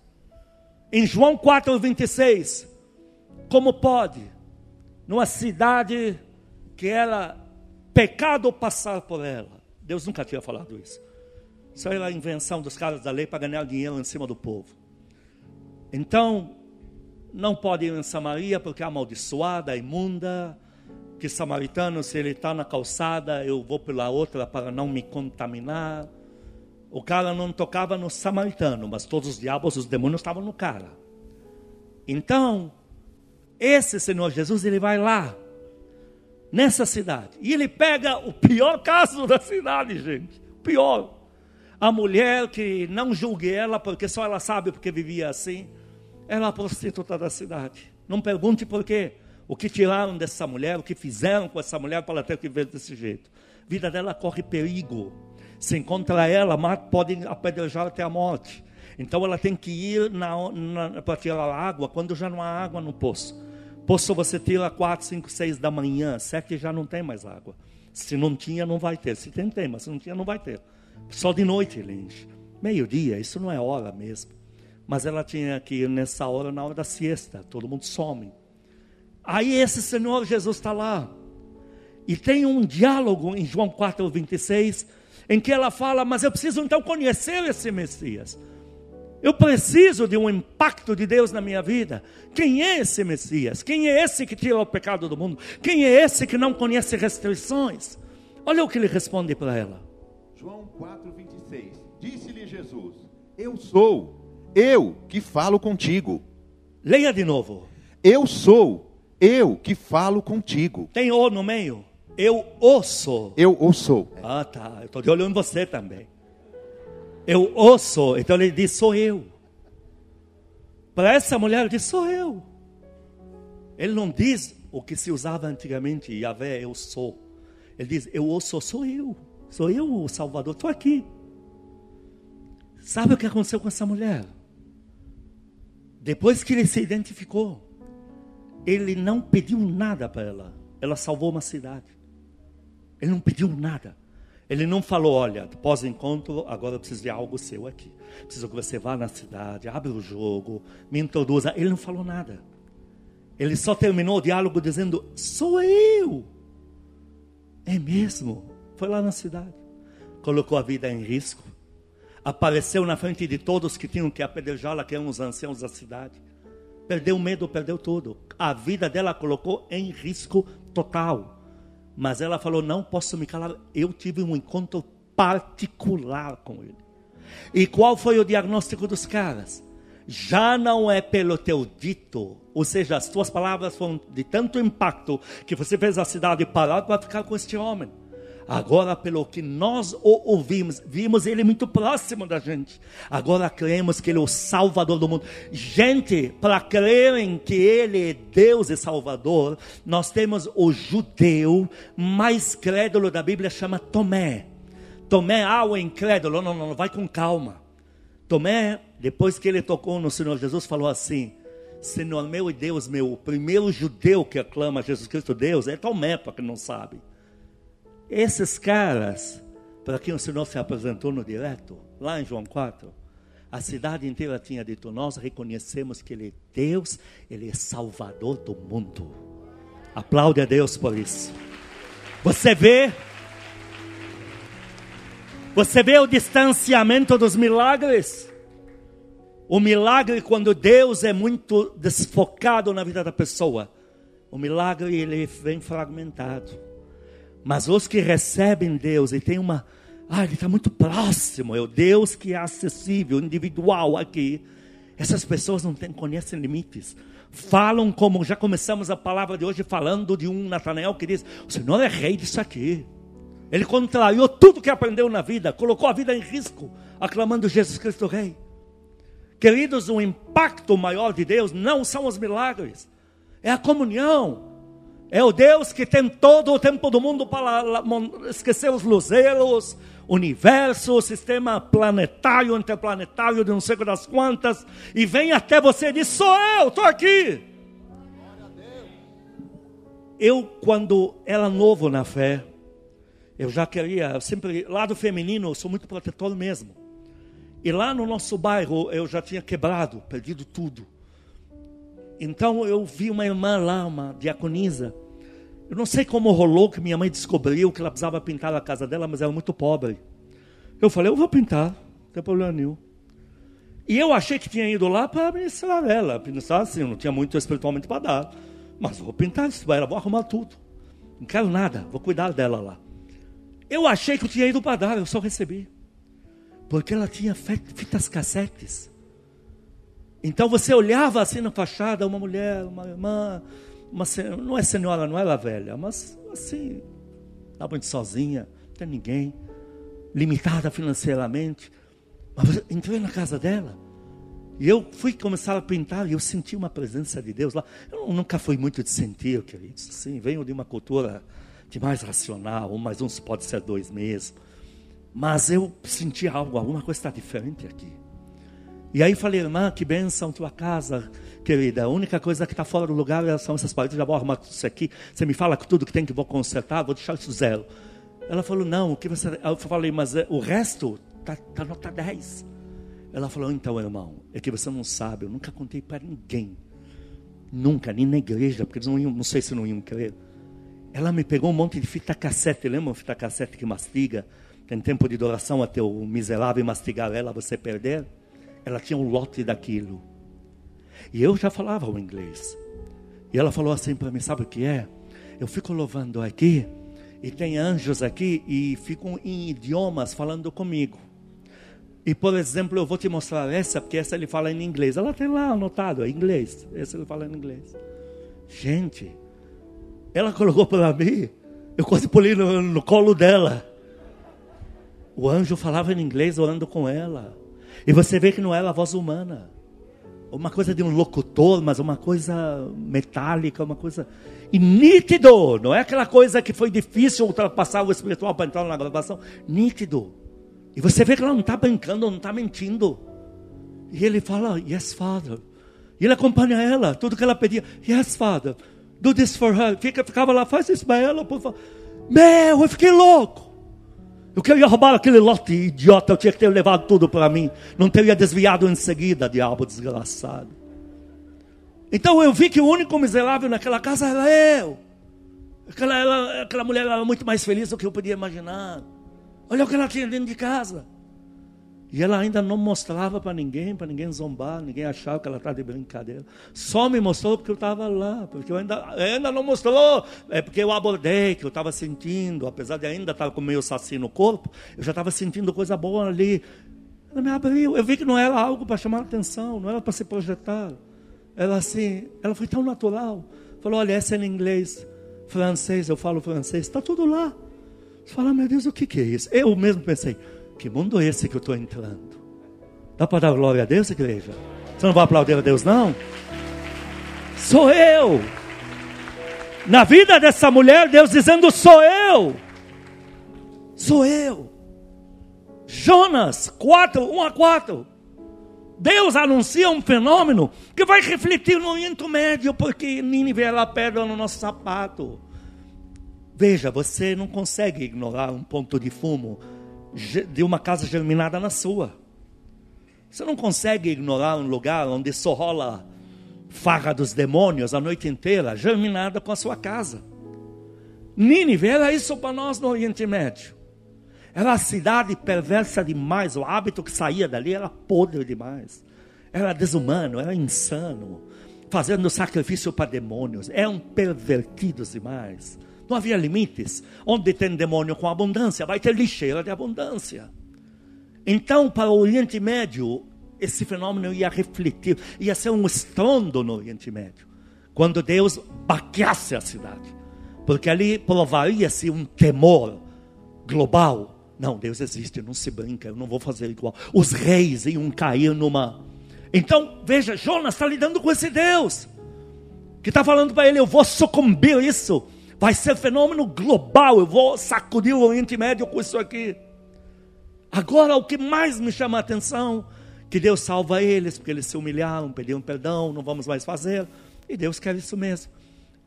Em João 4,26, como pode, numa cidade que era pecado passar por ela? Deus nunca tinha falado isso. Isso era a invenção dos caras da lei para ganhar dinheiro em cima do povo. Então, não pode ir em Samaria porque é amaldiçoada, imunda. Que samaritano, se ele está na calçada, eu vou pela outra para não me contaminar. O cara não tocava no samaritano, mas todos os diabos, os demônios estavam no cara. Então, esse Senhor Jesus, ele vai lá, nessa cidade, e ele pega o pior caso da cidade, gente. Pior. A mulher que não julgue ela, porque só ela sabe porque vivia assim, ela é a prostituta da cidade. Não pergunte por quê. O que tiraram dessa mulher, o que fizeram com essa mulher para ela ter que ver desse jeito. A vida dela corre perigo se encontra ela, podem apedrejar até a morte. Então ela tem que ir para tirar água quando já não há água no poço. Poço você tira 4, 5, 6 da manhã, sete já não tem mais água. Se não tinha, não vai ter. Se tem, tem, mas se não tinha, não vai ter. Só de noite enche. Meio-dia, isso não é hora mesmo. Mas ela tinha que ir nessa hora, na hora da siesta. Todo mundo some. Aí esse Senhor Jesus está lá. E tem um diálogo em João 4, 26 em que ela fala: Mas eu preciso então conhecer esse Messias. Eu preciso de um impacto de Deus na minha vida. Quem é esse Messias? Quem é esse que tira o pecado do mundo? Quem é esse que não conhece restrições? Olha o que ele responde para ela. João 4:26. Disse-lhe Jesus: Eu sou, eu que falo contigo. Leia de novo. Eu sou, eu que falo contigo. Tem o no meio? Eu o sou. Eu o sou. Ah, tá. Eu estou de olho em você também. Eu o sou. Então ele diz: sou eu. Para essa mulher, ele diz: sou eu. Ele não diz o que se usava antigamente, Yahvé, eu sou. Ele diz: eu o sou, sou eu. Sou eu o Salvador, estou aqui. Sabe o que aconteceu com essa mulher? Depois que ele se identificou, ele não pediu nada para ela. Ela salvou uma cidade. Ele não pediu nada. Ele não falou, olha, pós-encontro, agora eu preciso de algo seu aqui. Preciso que você vá na cidade, abra o jogo, me introduza. Ele não falou nada. Ele só terminou o diálogo dizendo: Sou eu. É mesmo. Foi lá na cidade. Colocou a vida em risco. Apareceu na frente de todos que tinham que apedrejá-la, que eram os anciãos da cidade. Perdeu o medo, perdeu tudo. A vida dela colocou em risco total. Mas ela falou: Não posso me calar. Eu tive um encontro particular com ele. E qual foi o diagnóstico dos caras? Já não é pelo teu dito, ou seja, as tuas palavras foram de tanto impacto que você fez a cidade parar para ficar com este homem. Agora, pelo que nós o ouvimos, vimos ele muito próximo da gente. Agora cremos que ele é o Salvador do mundo. Gente, para crerem que ele é Deus e Salvador, nós temos o judeu mais crédulo da Bíblia, chama Tomé. Tomé, ah, o incrédulo, não, não, não, vai com calma. Tomé, depois que ele tocou no Senhor Jesus, falou assim: Senhor meu e Deus meu, o primeiro judeu que aclama Jesus Cristo Deus é Tomé, para quem não sabe. Esses caras, para quem o Senhor se apresentou no direto, lá em João 4, a cidade inteira tinha dito: Nós reconhecemos que Ele é Deus, Ele é Salvador do mundo. Aplaude a Deus por isso. Você vê? Você vê o distanciamento dos milagres? O milagre, quando Deus é muito desfocado na vida da pessoa, o milagre ele vem fragmentado. Mas os que recebem Deus e tem uma, ah, ele está muito próximo, é o Deus que é acessível, individual aqui. Essas pessoas não tem, conhecem limites. Falam como já começamos a palavra de hoje falando de um Natanael que diz: O Senhor é rei disso aqui. Ele contraiu tudo que aprendeu na vida, colocou a vida em risco, aclamando Jesus Cristo Rei. Queridos, o impacto maior de Deus não são os milagres, é a comunhão, é o Deus que tem todo o tempo do mundo para esquecer os luzeiros, universo, sistema planetário, interplanetário, de não sei das quantas, e vem até você e diz: Sou eu, estou aqui. Eu, quando era novo na fé, eu já queria, eu sempre, lado feminino, eu sou muito protetor mesmo. E lá no nosso bairro eu já tinha quebrado, perdido tudo. Então eu vi uma irmã lá, uma diaconisa. Eu não sei como rolou que minha mãe descobriu que ela precisava pintar a casa dela, mas era muito pobre. Eu falei, eu vou pintar, não tem problema nenhum. E eu achei que tinha ido lá para ministrar ela. Ministrar assim, não tinha muito espiritualmente para dar. Mas vou pintar isso, vai, vou arrumar tudo. Não quero nada, vou cuidar dela lá. Eu achei que eu tinha ido para dar, eu só recebi. Porque ela tinha fitas cassetes. Então você olhava assim na fachada, uma mulher, uma irmã, uma, não é senhora, não era velha, mas assim, estava muito sozinha, não tem ninguém, limitada financeiramente. Mas entrei na casa dela. E eu fui começar a pintar e eu senti uma presença de Deus lá. Eu nunca fui muito de sentir, queridos. Assim, venho de uma cultura de mais racional, um mais um pode ser dois mesmo. Mas eu senti algo, alguma coisa está diferente aqui. E aí falei, irmã, que benção tua casa, querida. A única coisa que está fora do lugar são essas paredes. Já vou arrumar isso aqui. Você me fala tudo que tem que vou consertar, vou deixar isso zero. Ela falou, não, o que você. Eu falei, mas eh, o resto está tá nota 10. Ela falou, então, irmão, é que você não sabe, eu nunca contei para ninguém. Nunca, nem na igreja, porque eles não iam, não sei se não iam crer. Ela me pegou um monte de fita cassete, lembra fita cassete que mastiga? Tem tempo de adoração até o miserável mastigar ela, você perder? Ela tinha um lote daquilo. E eu já falava o inglês. E ela falou assim para mim: sabe o que é? Eu fico louvando aqui, e tem anjos aqui, e ficam em idiomas falando comigo. E, por exemplo, eu vou te mostrar essa, porque essa ele fala em inglês. Ela tem lá anotado, é inglês. Essa ele fala em inglês. Gente, ela colocou para mim, eu quase pulei no, no colo dela. O anjo falava em inglês orando com ela. E você vê que não era a voz humana. Uma coisa de um locutor, mas uma coisa metálica, uma coisa. E nítido! Não é aquela coisa que foi difícil ultrapassar o espiritual para entrar na gravação. Nítido. E você vê que ela não está brincando, não está mentindo. E ele fala, Yes, Father. E ele acompanha ela, tudo que ela pedia. Yes, Father. Do this for her. Fica, ficava lá, faz isso para ela, por favor. Meu, eu fiquei louco. Eu queria roubar aquele lote idiota, eu tinha que ter levado tudo para mim. Não teria desviado em seguida, diabo desgraçado. Então eu vi que o único miserável naquela casa era eu. Aquela, ela, aquela mulher era muito mais feliz do que eu podia imaginar. Olha o que ela tinha dentro de casa. E ela ainda não mostrava para ninguém, para ninguém zombar, ninguém achava que ela estava de brincadeira. Só me mostrou porque eu estava lá, porque eu ainda, ainda não mostrou, é porque eu abordei, que eu estava sentindo, apesar de ainda estar com meio saci no corpo, eu já estava sentindo coisa boa ali. Ela me abriu, eu vi que não era algo para chamar atenção, não era para se projetar. Ela assim, ela foi tão natural. Falou, olha, essa é em inglês, francês, eu falo francês, está tudo lá. Você fala, meu Deus, o que, que é isso? Eu mesmo pensei, que mundo é esse que eu estou entrando? Dá para dar glória a Deus, igreja? Você não vai aplaudir a Deus, não? Sou eu. Na vida dessa mulher, Deus dizendo: sou eu. Sou eu. Jonas 4, 1 a 4. Deus anuncia um fenômeno que vai refletir no Oriente Médio, porque Nínive era a pedra no nosso sapato. Veja, você não consegue ignorar um ponto de fumo de uma casa germinada na sua. Você não consegue ignorar um lugar onde só rola farra dos demônios a noite inteira, germinada com a sua casa. Nínive era isso para nós no Oriente Médio. Era a cidade perversa demais, o hábito que saía dali era podre demais. Era desumano, era insano, fazendo sacrifício para demônios, eram pervertidos demais. Não havia limites. Onde tem demônio com abundância, vai ter lixeira de abundância. Então, para o Oriente Médio, esse fenômeno ia refletir, ia ser um estrondo no Oriente Médio, quando Deus baqueasse a cidade, porque ali provaria-se um temor global. Não, Deus existe, não se brinca, eu não vou fazer igual. Os reis iam cair numa. Então, veja, Jonas está lidando com esse Deus, que está falando para ele: eu vou sucumbir isso vai ser fenômeno global. Eu vou sacudir o Oriente Médio com isso aqui. Agora, o que mais me chama a atenção, que Deus salva eles, porque eles se humilharam, pediram perdão, não vamos mais fazer. E Deus quer isso mesmo.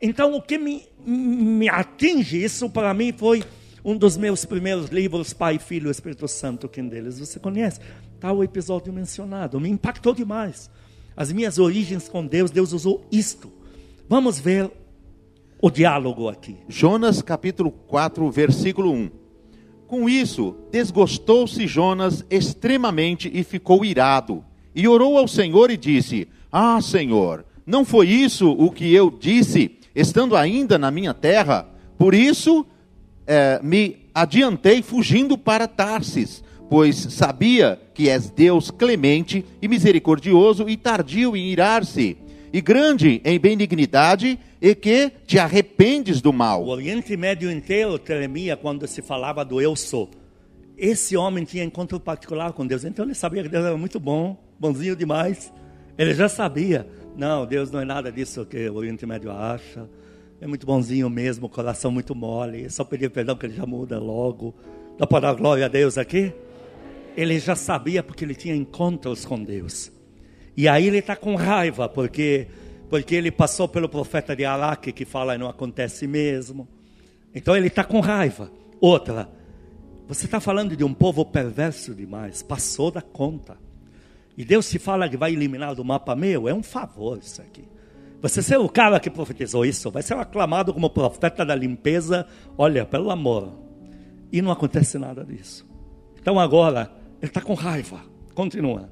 Então, o que me, me atinge, isso para mim foi um dos meus primeiros livros, Pai, Filho e Espírito Santo, quem deles você conhece? Está o episódio mencionado, me impactou demais. As minhas origens com Deus, Deus usou isto. Vamos ver o diálogo aqui. Jonas capítulo 4, versículo 1. Com isso, desgostou-se Jonas extremamente e ficou irado. E orou ao Senhor e disse: Ah, Senhor, não foi isso o que eu disse, estando ainda na minha terra? Por isso eh, me adiantei fugindo para Tarsis, pois sabia que és Deus clemente e misericordioso e tardio em irar-se, e grande em benignidade e que te arrependes do mal. O Oriente Médio inteiro tremia quando se falava do eu sou. Esse homem tinha encontro particular com Deus, então ele sabia que Deus era muito bom, bonzinho demais. Ele já sabia, não, Deus não é nada disso que o Oriente Médio acha. É muito bonzinho mesmo, coração muito mole. É só pedir perdão que ele já muda logo. Dá para dar glória a Deus aqui? Ele já sabia porque ele tinha encontros com Deus. E aí ele está com raiva, porque porque ele passou pelo profeta de Araque que fala não acontece mesmo. Então ele está com raiva. Outra, você está falando de um povo perverso demais, passou da conta. E Deus se fala que vai eliminar do mapa meu, é um favor isso aqui. Você ser o cara que profetizou isso, vai ser aclamado como profeta da limpeza, olha, pelo amor. E não acontece nada disso. Então agora, ele está com raiva. Continua.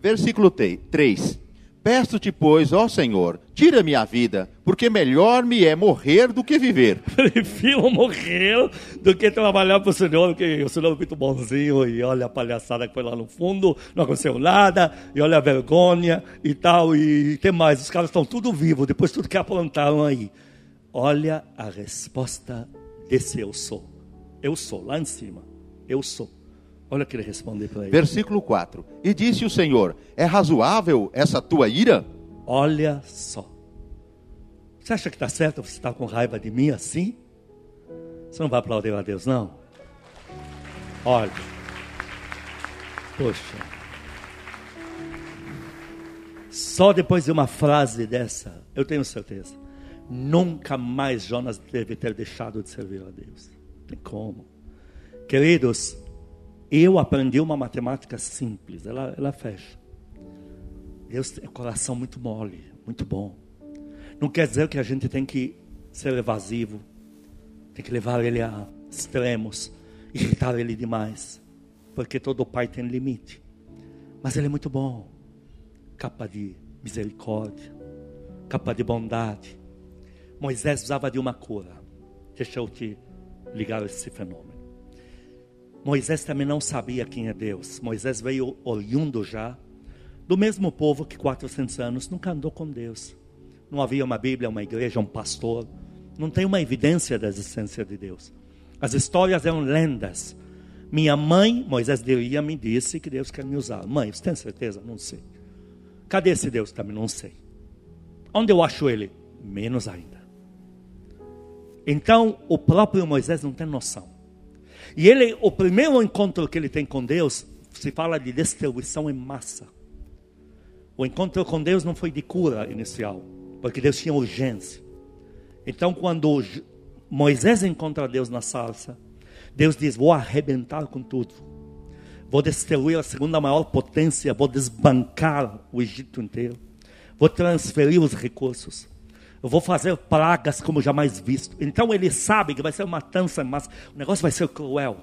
Versículo 3. Peço-te, pois, ó Senhor, tira-me a vida, porque melhor me é morrer do que viver. Prefiro morrer do que trabalhar para o Senhor, porque o Senhor é muito bonzinho, e olha a palhaçada que foi lá no fundo, não aconteceu nada, e olha a vergonha e tal, e tem mais, os caras estão tudo vivos, depois tudo que aprontaram aí. Olha a resposta desse eu sou. Eu sou, lá em cima. Eu sou. Olha o que ele responde para ele. Versículo 4. E disse o Senhor: É razoável essa tua ira? Olha só. Você acha que está certo você estar tá com raiva de mim assim? Você não vai aplaudir a Deus, não? Olha. Poxa. Só depois de uma frase dessa, eu tenho certeza. Nunca mais Jonas deve ter deixado de servir a Deus. Tem como. Queridos, eu aprendi uma matemática simples, ela, ela fecha. Deus tem um coração muito mole, muito bom. Não quer dizer que a gente tem que ser evasivo, tem que levar ele a extremos, irritar ele demais, porque todo pai tem limite. Mas ele é muito bom, capa de misericórdia, capa de bondade. Moisés usava de uma cura. Deixa eu te ligar esse fenômeno. Moisés também não sabia quem é Deus. Moisés veio olhando já do mesmo povo que 400 anos nunca andou com Deus. Não havia uma Bíblia, uma igreja, um pastor. Não tem uma evidência da existência de Deus. As histórias eram lendas. Minha mãe, Moisés diria, me disse que Deus quer me usar. Mãe, você tem certeza? Não sei. Cadê esse Deus também? Não sei. Onde eu acho ele? Menos ainda. Então, o próprio Moisés não tem noção. E ele, o primeiro encontro que ele tem com Deus, se fala de destruição em massa. O encontro com Deus não foi de cura inicial, porque Deus tinha urgência. Então, quando Moisés encontra Deus na salsa, Deus diz: Vou arrebentar com tudo. Vou destruir a segunda maior potência, vou desbancar o Egito inteiro. Vou transferir os recursos. Eu vou fazer pragas como jamais visto. Então ele sabe que vai ser uma matança, mas o negócio vai ser cruel.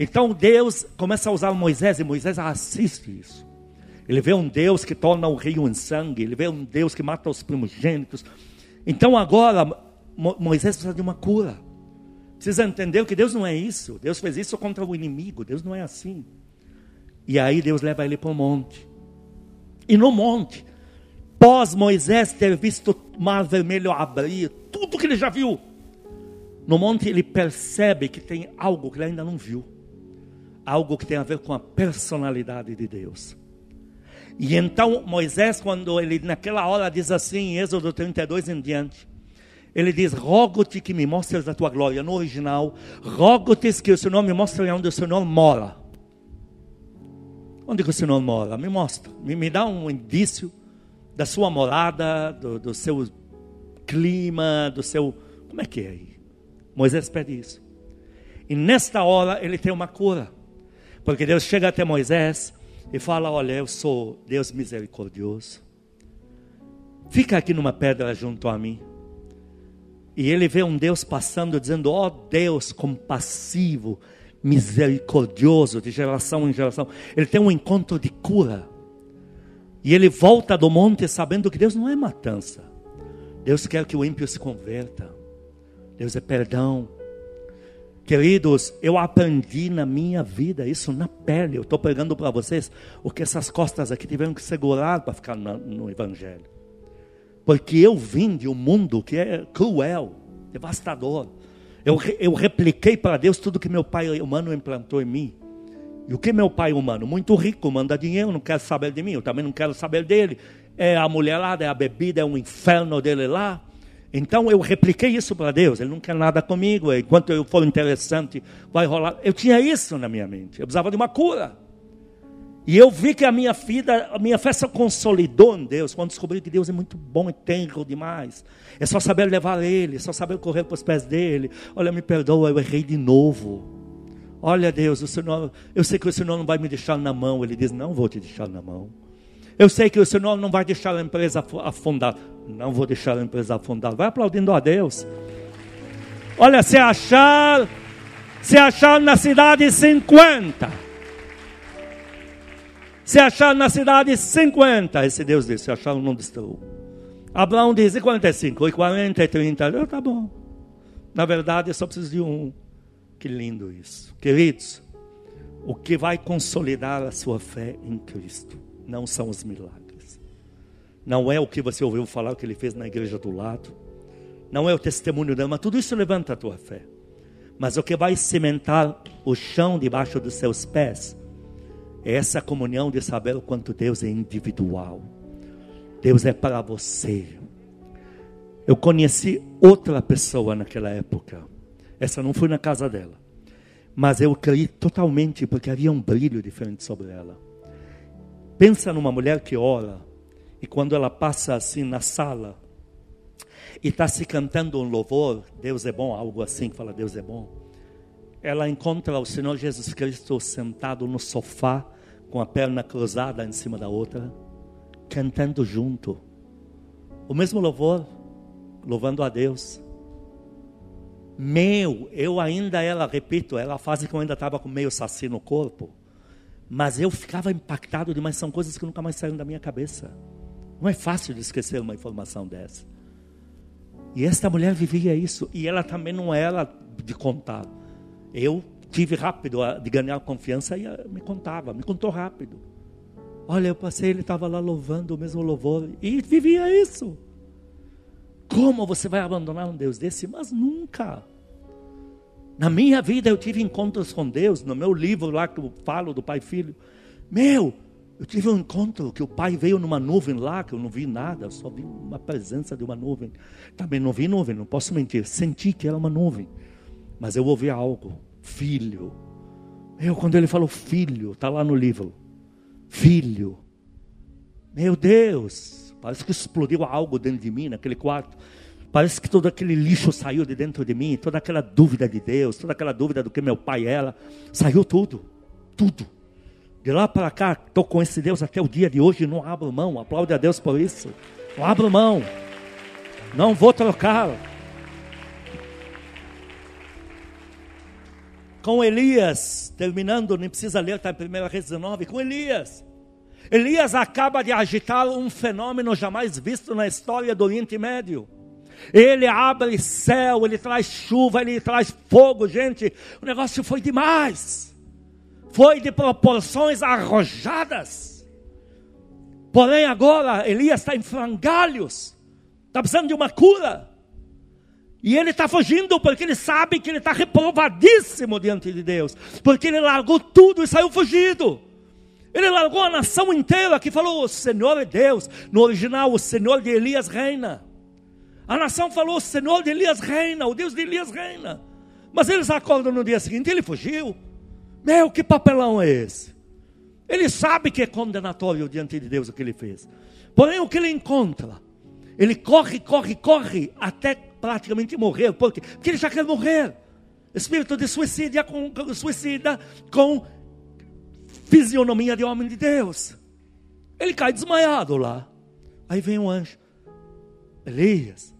Então Deus começa a usar Moisés e Moisés assiste isso. Ele vê um Deus que torna o rio em sangue, ele vê um Deus que mata os primogênitos. Então agora Moisés precisa de uma cura. Precisa entender que Deus não é isso. Deus fez isso contra o inimigo. Deus não é assim. E aí Deus leva ele para o monte. E no monte, pós Moisés ter visto o mar vermelho abrir, tudo que ele já viu, no monte ele percebe que tem algo que ele ainda não viu. Algo que tem a ver com a personalidade de Deus. E então Moisés, quando ele naquela hora diz assim, em Êxodo 32 em diante, ele diz: Rogo-te que me mostres a tua glória. No original, rogo-te que o Senhor me mostre onde o Senhor mora. Onde que o Senhor mora? Me mostra, me, me dá um indício da sua morada, do, do seu clima, do seu. Como é que é aí? Moisés pede isso. E nesta hora ele tem uma cura. Porque Deus chega até Moisés e fala: Olha, eu sou Deus misericordioso. Fica aqui numa pedra junto a mim. E ele vê um Deus passando, dizendo: Ó oh, Deus compassivo, misericordioso, de geração em geração. Ele tem um encontro de cura. E ele volta do monte sabendo que Deus não é matança. Deus quer que o ímpio se converta. Deus é perdão. Queridos, eu aprendi na minha vida isso na pele. Eu estou pregando para vocês o que essas costas aqui tiveram que segurar para ficar no, no Evangelho. Porque eu vim de um mundo que é cruel, devastador. Eu, eu repliquei para Deus tudo que meu pai humano implantou em mim. E o que meu pai humano? Muito rico, manda dinheiro, não quer saber de mim, eu também não quero saber dele. É a mulherada, é a bebida, é um inferno dele lá. Então eu repliquei isso para Deus. Ele não quer nada comigo. Enquanto eu for interessante, vai rolar. Eu tinha isso na minha mente. Eu precisava de uma cura. E eu vi que a minha vida, a minha fé se consolidou em Deus quando descobri que Deus é muito bom e tenro demais. É só saber levar Ele, é só saber correr para os pés dele. Olha, me perdoa, eu errei de novo. Olha, Deus, o Senhor, eu sei que o Senhor não vai me deixar na mão. Ele diz: Não vou te deixar na mão. Eu sei que o Senhor não vai deixar a empresa afundar. Não vou deixar a empresa afundar. Vai aplaudindo a Deus. Olha, se achar, se achar na cidade 50. Se achar na cidade 50, esse Deus disse, se achar não destruiu. Abraão diz, e 45? E 40, e 30? Eu, tá bom. Na verdade, eu só preciso de um. Que lindo isso. Queridos, o que vai consolidar a sua fé em Cristo não são os milagres. Não é o que você ouviu falar que ele fez na igreja do lado. Não é o testemunho dela, mas tudo isso levanta a tua fé. Mas o que vai cimentar o chão debaixo dos seus pés é essa comunhão de saber o quanto Deus é individual. Deus é para você. Eu conheci outra pessoa naquela época. Essa não foi na casa dela. Mas eu criei totalmente porque havia um brilho diferente sobre ela. Pensa numa mulher que ora e quando ela passa assim na sala e está se cantando um louvor, Deus é bom, algo assim que fala Deus é bom. Ela encontra o Senhor Jesus Cristo sentado no sofá com a perna cruzada em cima da outra cantando junto. O mesmo louvor, louvando a Deus. Meu, eu ainda, ela, repito, ela fase que eu ainda estava com meio saci no corpo. Mas eu ficava impactado demais, são coisas que nunca mais saíram da minha cabeça. Não é fácil de esquecer uma informação dessa. E esta mulher vivia isso, e ela também não era de contar. Eu tive rápido de ganhar confiança e me contava, me contou rápido. Olha, eu passei, ele estava lá louvando o mesmo louvor e vivia isso. Como você vai abandonar um Deus desse? Mas nunca. Na minha vida eu tive encontros com Deus, no meu livro lá que eu falo do Pai e Filho. Meu, eu tive um encontro que o Pai veio numa nuvem lá, que eu não vi nada, só vi uma presença de uma nuvem. Também não vi nuvem, não posso mentir. Senti que era uma nuvem, mas eu ouvi algo. Filho. Eu, quando ele falou filho, está lá no livro. Filho. Meu Deus, parece que explodiu algo dentro de mim, naquele quarto. Parece que todo aquele lixo saiu de dentro de mim, toda aquela dúvida de Deus, toda aquela dúvida do que meu pai era, saiu tudo, tudo. De lá para cá, estou com esse Deus até o dia de hoje, não abro mão, aplaude a Deus por isso. Não abro mão, não vou trocar. Com Elias, terminando, nem precisa ler, está em 1 Reis 19, com Elias. Elias acaba de agitar um fenômeno jamais visto na história do Oriente Médio. Ele abre céu, ele traz chuva, ele traz fogo, gente. O negócio foi demais. Foi de proporções arrojadas. Porém, agora Elias está em frangalhos. Está precisando de uma cura. E ele está fugindo porque ele sabe que ele está reprovadíssimo diante de Deus. Porque ele largou tudo e saiu fugido. Ele largou a nação inteira que falou: O Senhor é Deus. No original, o Senhor de Elias reina. A nação falou: O Senhor de Elias reina, o Deus de Elias reina. Mas eles acordam no dia seguinte, ele fugiu. Meu, que papelão é esse? Ele sabe que é condenatório diante de Deus o que ele fez. Porém, o que ele encontra? Ele corre, corre, corre até praticamente morrer. Por quê? Porque ele já quer morrer. Espírito de suicídio com, suicida com fisionomia de homem de Deus. Ele cai desmaiado lá. Aí vem um anjo. Elias,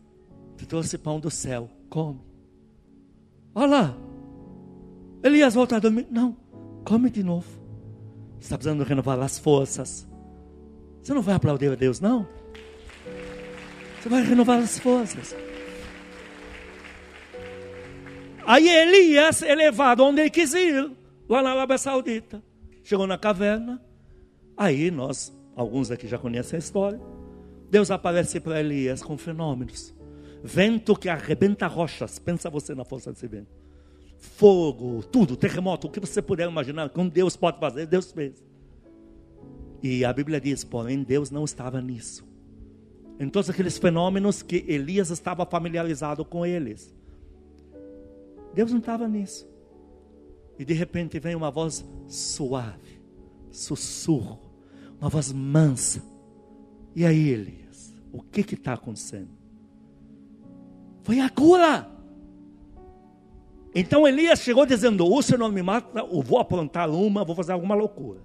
te trouxe pão do céu, come. Olha lá. Elias volta a dormir. Não, come de novo. Você está precisando renovar as forças. Você não vai aplaudir a Deus, não? Você vai renovar as forças. Aí Elias é levado onde ele quis ir, lá na Arábia Saudita. Chegou na caverna. Aí nós, alguns aqui já conhecem a história. Deus aparece para Elias com fenômenos vento que arrebenta rochas. Pensa você na força desse vento. Fogo, tudo, terremoto, o que você puder imaginar, como Deus pode fazer, Deus fez. E a Bíblia diz, porém, Deus não estava nisso. Em todos aqueles fenômenos que Elias estava familiarizado com eles. Deus não estava nisso. E de repente vem uma voz suave, sussurro, uma voz mansa. E aí, Elias, o que está acontecendo? Foi a cura. Então Elias chegou dizendo: O Senhor me mata, eu vou aprontar uma, vou fazer alguma loucura.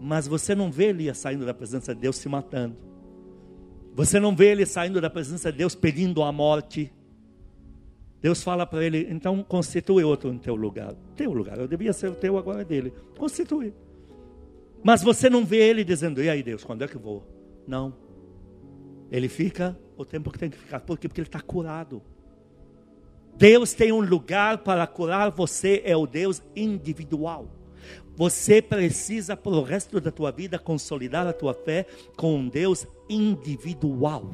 Mas você não vê Elias saindo da presença de Deus se matando. Você não vê ele saindo da presença de Deus pedindo a morte. Deus fala para ele: então constitui outro no teu lugar. Teu lugar, eu devia ser o teu, agora é dele. Constitui. Mas você não vê ele dizendo: e aí, Deus, quando é que vou? Não. Ele fica o tempo que tem que ficar. Por quê? Porque ele está curado. Deus tem um lugar para curar você, é o Deus individual. Você precisa, para o resto da tua vida, consolidar a tua fé com um Deus individual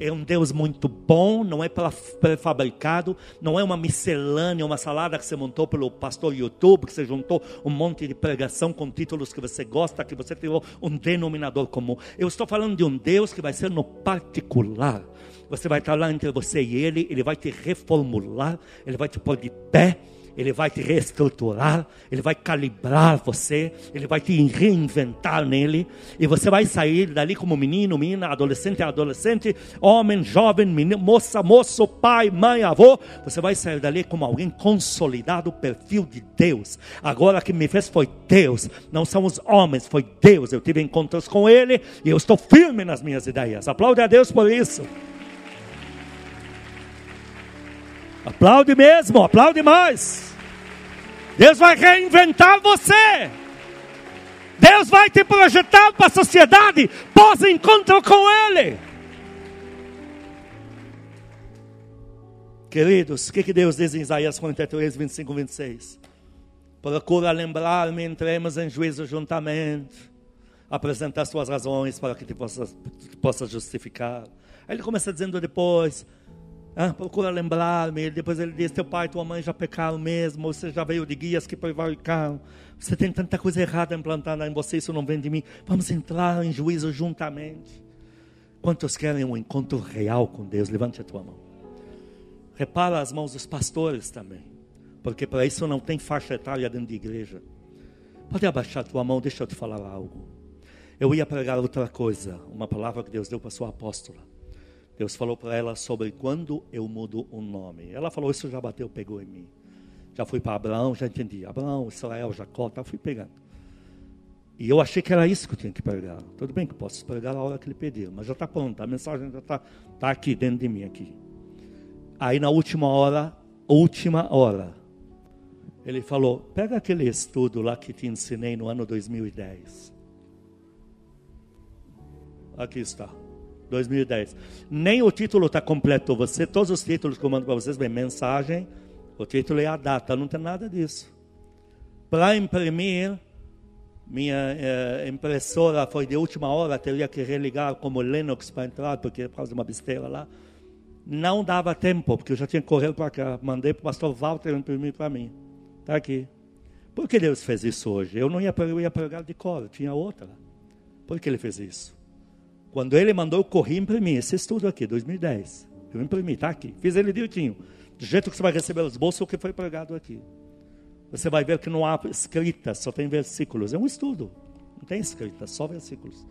é um Deus muito bom, não é pré-fabricado, não é uma miscelânea, uma salada que você montou pelo pastor YouTube, que você juntou um monte de pregação com títulos que você gosta, que você tirou um denominador comum. Eu estou falando de um Deus que vai ser no particular. Você vai estar lá entre você e Ele, Ele vai te reformular, Ele vai te pôr de pé, Ele vai te reestruturar, ele vai calibrar você, ele vai te reinventar nele, e você vai sair dali como menino, menina, adolescente, adolescente, homem, jovem, menino, moça, moço, pai, mãe, avô. Você vai sair dali como alguém consolidado, perfil de Deus. Agora que me fez foi Deus, não são os homens, foi Deus. Eu tive encontros com Ele e eu estou firme nas minhas ideias. Aplaude a Deus por isso. Aplaude mesmo, aplaude mais. Deus vai reinventar você. Deus vai te projetar para a sociedade pós encontro com Ele. Queridos, o que, que Deus diz em Isaías 43, 25, 26? Procura lembrar-me, entremos em juízo juntamente, apresentar suas razões para que te possas, possa justificar. Aí ele começa dizendo depois, ah, procura lembrar-me. Depois ele diz: Teu pai e tua mãe já pecaram mesmo. Você já veio de guias que prevaricaram. Você tem tanta coisa errada implantada em você. Isso não vem de mim. Vamos entrar em juízo juntamente. Quantos querem um encontro real com Deus? Levante a tua mão. Repara as mãos dos pastores também. Porque para isso não tem faixa etária dentro de igreja. Pode abaixar a tua mão, deixa eu te falar algo. Eu ia pregar outra coisa, uma palavra que Deus deu para sua apóstola. Deus falou para ela sobre quando eu mudo o nome. Ela falou: Isso já bateu, pegou em mim. Já fui para Abraão, já entendi. Abraão, Israel, Jacó, tá, fui pegando. E eu achei que era isso que eu tinha que pregar. Tudo bem que posso pregar a hora que ele pedir, mas já está pronto, a mensagem já está tá aqui dentro de mim aqui. Aí na última hora, última hora, ele falou: pega aquele estudo lá que te ensinei no ano 2010. Aqui está. 2010. Nem o título está completo. Você, todos os títulos que eu mando para vocês, bem, mensagem, o título é a data, não tem nada disso. Para imprimir, minha eh, impressora foi de última hora, teria que religar como Linux para entrar, porque por causa de uma besteira lá. Não dava tempo, porque eu já tinha corrido para cá. Mandei para o pastor Walter imprimir para mim. Está aqui. Por que Deus fez isso hoje? Eu não ia, eu ia pregar de cor, tinha outra. Por que ele fez isso? Quando ele mandou, eu corri e imprimi esse estudo aqui, 2010. Eu imprimi, está aqui. Fiz ele direitinho. Do jeito que você vai receber os bolsos, o que foi pregado aqui. Você vai ver que não há escrita, só tem versículos. É um estudo. Não tem escrita, só versículos.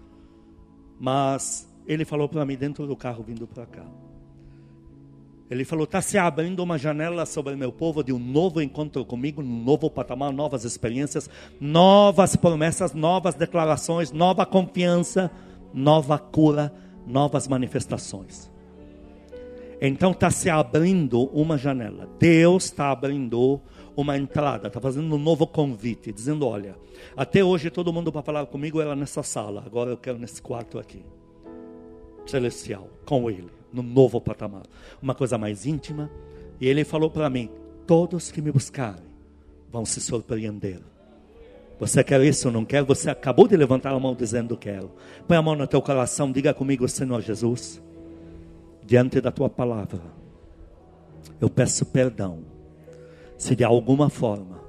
Mas ele falou para mim dentro do carro vindo para cá. Ele falou: está se abrindo uma janela sobre meu povo de um novo encontro comigo, um novo patamar, novas experiências, novas promessas, novas declarações, nova confiança nova cura, novas manifestações. Então está se abrindo uma janela. Deus está abrindo uma entrada, está fazendo um novo convite, dizendo: olha, até hoje todo mundo para falar comigo era nessa sala, agora eu quero nesse quarto aqui, celestial, com Ele, no novo patamar, uma coisa mais íntima. E Ele falou para mim: todos que me buscarem vão se surpreender. Você quer isso ou não quer? Você acabou de levantar a mão dizendo quero. Põe a mão no teu coração, diga comigo, Senhor Jesus, diante da tua palavra, eu peço perdão se de alguma forma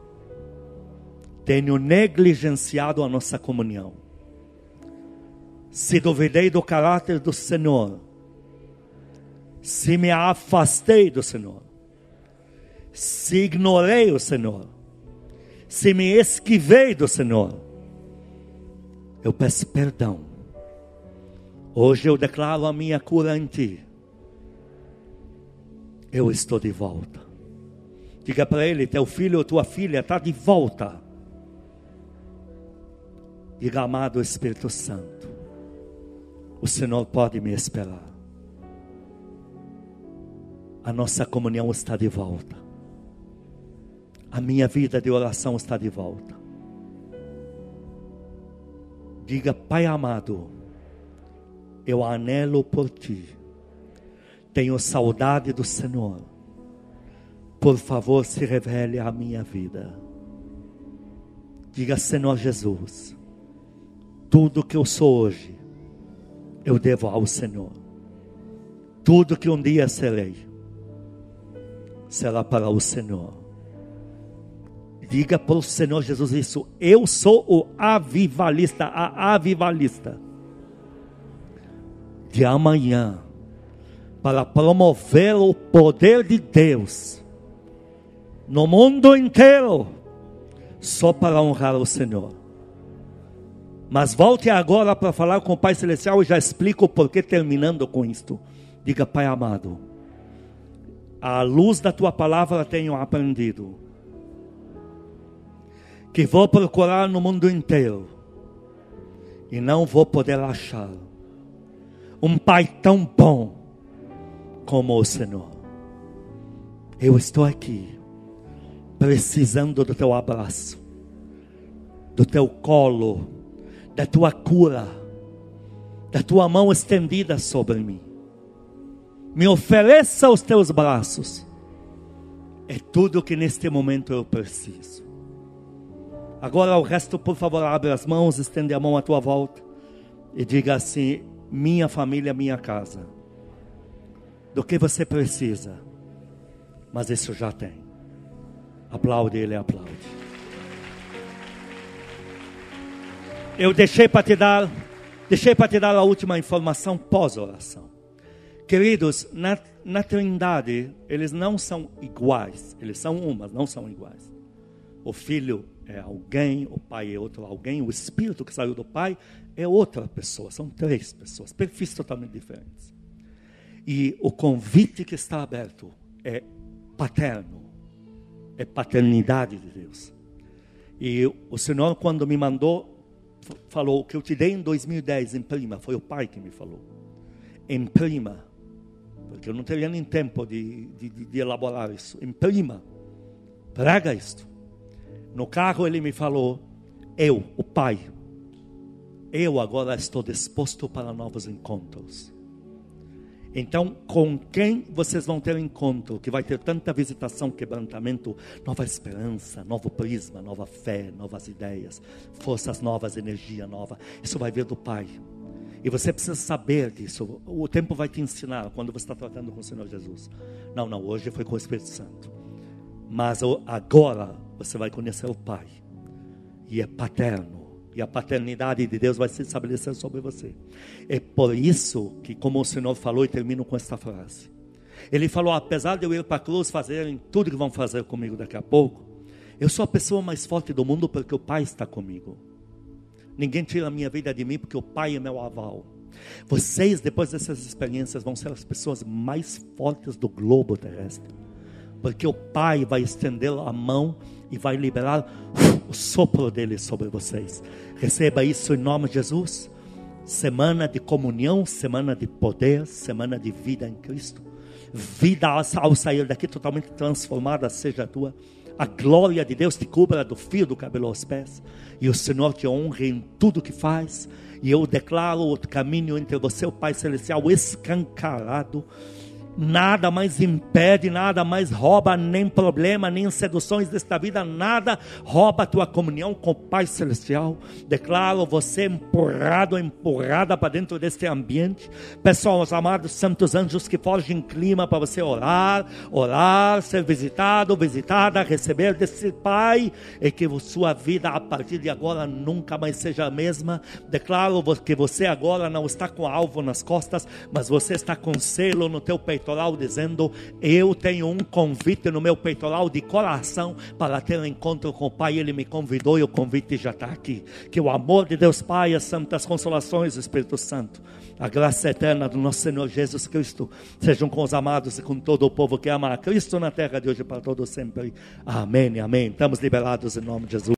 tenho negligenciado a nossa comunhão, se duvidei do caráter do Senhor, se me afastei do Senhor, se ignorei o Senhor se me esquivei do Senhor, eu peço perdão. Hoje eu declaro a minha cura em Ti. Eu estou de volta. Diga para ele: teu filho ou tua filha está de volta. Diga, amado Espírito Santo, o Senhor pode me esperar. A nossa comunhão está de volta a minha vida de oração está de volta. Diga, Pai amado, eu anelo por ti, tenho saudade do Senhor. Por favor, se revele a minha vida. Diga, Senhor Jesus, tudo que eu sou hoje, eu devo ao Senhor. Tudo que um dia serei, será para o Senhor. Diga para o Senhor Jesus isso. Eu sou o avivalista, a avivalista de amanhã, para promover o poder de Deus no mundo inteiro, só para honrar o Senhor. Mas volte agora para falar com o Pai Celestial e já explico o porquê terminando com isto. Diga, Pai amado, à luz da tua palavra tenho aprendido que vou procurar no mundo inteiro e não vou poder achar um Pai tão bom como o Senhor. Eu estou aqui precisando do teu abraço, do teu colo da tua cura, da tua mão estendida sobre mim. Me ofereça os teus braços. É tudo que neste momento eu preciso. Agora o resto, por favor, abre as mãos, estende a mão à tua volta e diga assim: minha família, minha casa. Do que você precisa, mas isso já tem. Aplaude ele, aplaude. Eu deixei para te dar, deixei para te dar a última informação pós-oração. Queridos, na, na Trindade, eles não são iguais, eles são uma, não são iguais. O filho é alguém, o pai é outro alguém, o espírito que saiu do pai é outra pessoa, são três pessoas, perfis totalmente diferentes. E o convite que está aberto é paterno, é paternidade de Deus. E o Senhor, quando me mandou falou: O que eu te dei em 2010, em prima, foi o pai que me falou. Em prima, porque eu não teria nem tempo de, de, de elaborar isso. Em prima, prega isto. No carro ele me falou: Eu, o pai, eu agora estou disposto para novos encontros. Então, com quem vocês vão ter encontro, que vai ter tanta visitação, quebrantamento, nova esperança, novo prisma, nova fé, novas ideias, forças novas, energia nova. Isso vai vir do Pai. E você precisa saber disso. O tempo vai te ensinar quando você está tratando com o Senhor Jesus. Não, não, hoje foi com o Espírito Santo. Mas agora você vai conhecer o Pai. E é paterno e a paternidade de Deus vai se estabelecer sobre você. É por isso que, como o Senhor falou, e termino com esta frase. Ele falou: apesar de eu ir para a cruz fazerem tudo que vão fazer comigo daqui a pouco, eu sou a pessoa mais forte do mundo porque o Pai está comigo. Ninguém tira a minha vida de mim porque o Pai é meu aval. Vocês, depois dessas experiências, vão ser as pessoas mais fortes do globo terrestre. Porque o Pai vai estender a mão e vai liberar o sopro dele sobre vocês. Receba isso em nome de Jesus. Semana de comunhão, semana de poder, semana de vida em Cristo. Vida ao sair daqui totalmente transformada seja a tua. A glória de Deus te cubra do fio do cabelo aos pés. E o Senhor te honre em tudo que faz. E eu declaro o caminho entre você, o Pai Celestial, escancarado nada mais impede, nada mais rouba, nem problema, nem seduções desta vida, nada rouba a tua comunhão com o Pai Celestial. Declaro você empurrado, empurrada para dentro deste ambiente. Pessoal, os amados santos anjos que forgem clima para você orar, orar, ser visitado, visitada, receber desse Pai, e que sua vida a partir de agora nunca mais seja a mesma. Declaro que você agora não está com alvo nas costas, mas você está com selo no teu peito peitoral dizendo: Eu tenho um convite no meu peitoral de coração para ter um encontro com o Pai. Ele me convidou e o convite já está aqui. Que o amor de Deus Pai, as santas consolações do Espírito Santo, a graça eterna do nosso Senhor Jesus Cristo sejam com os amados e com todo o povo que ama a Cristo na terra de hoje para todos sempre. Amém. Amém. Estamos liberados em nome de Jesus.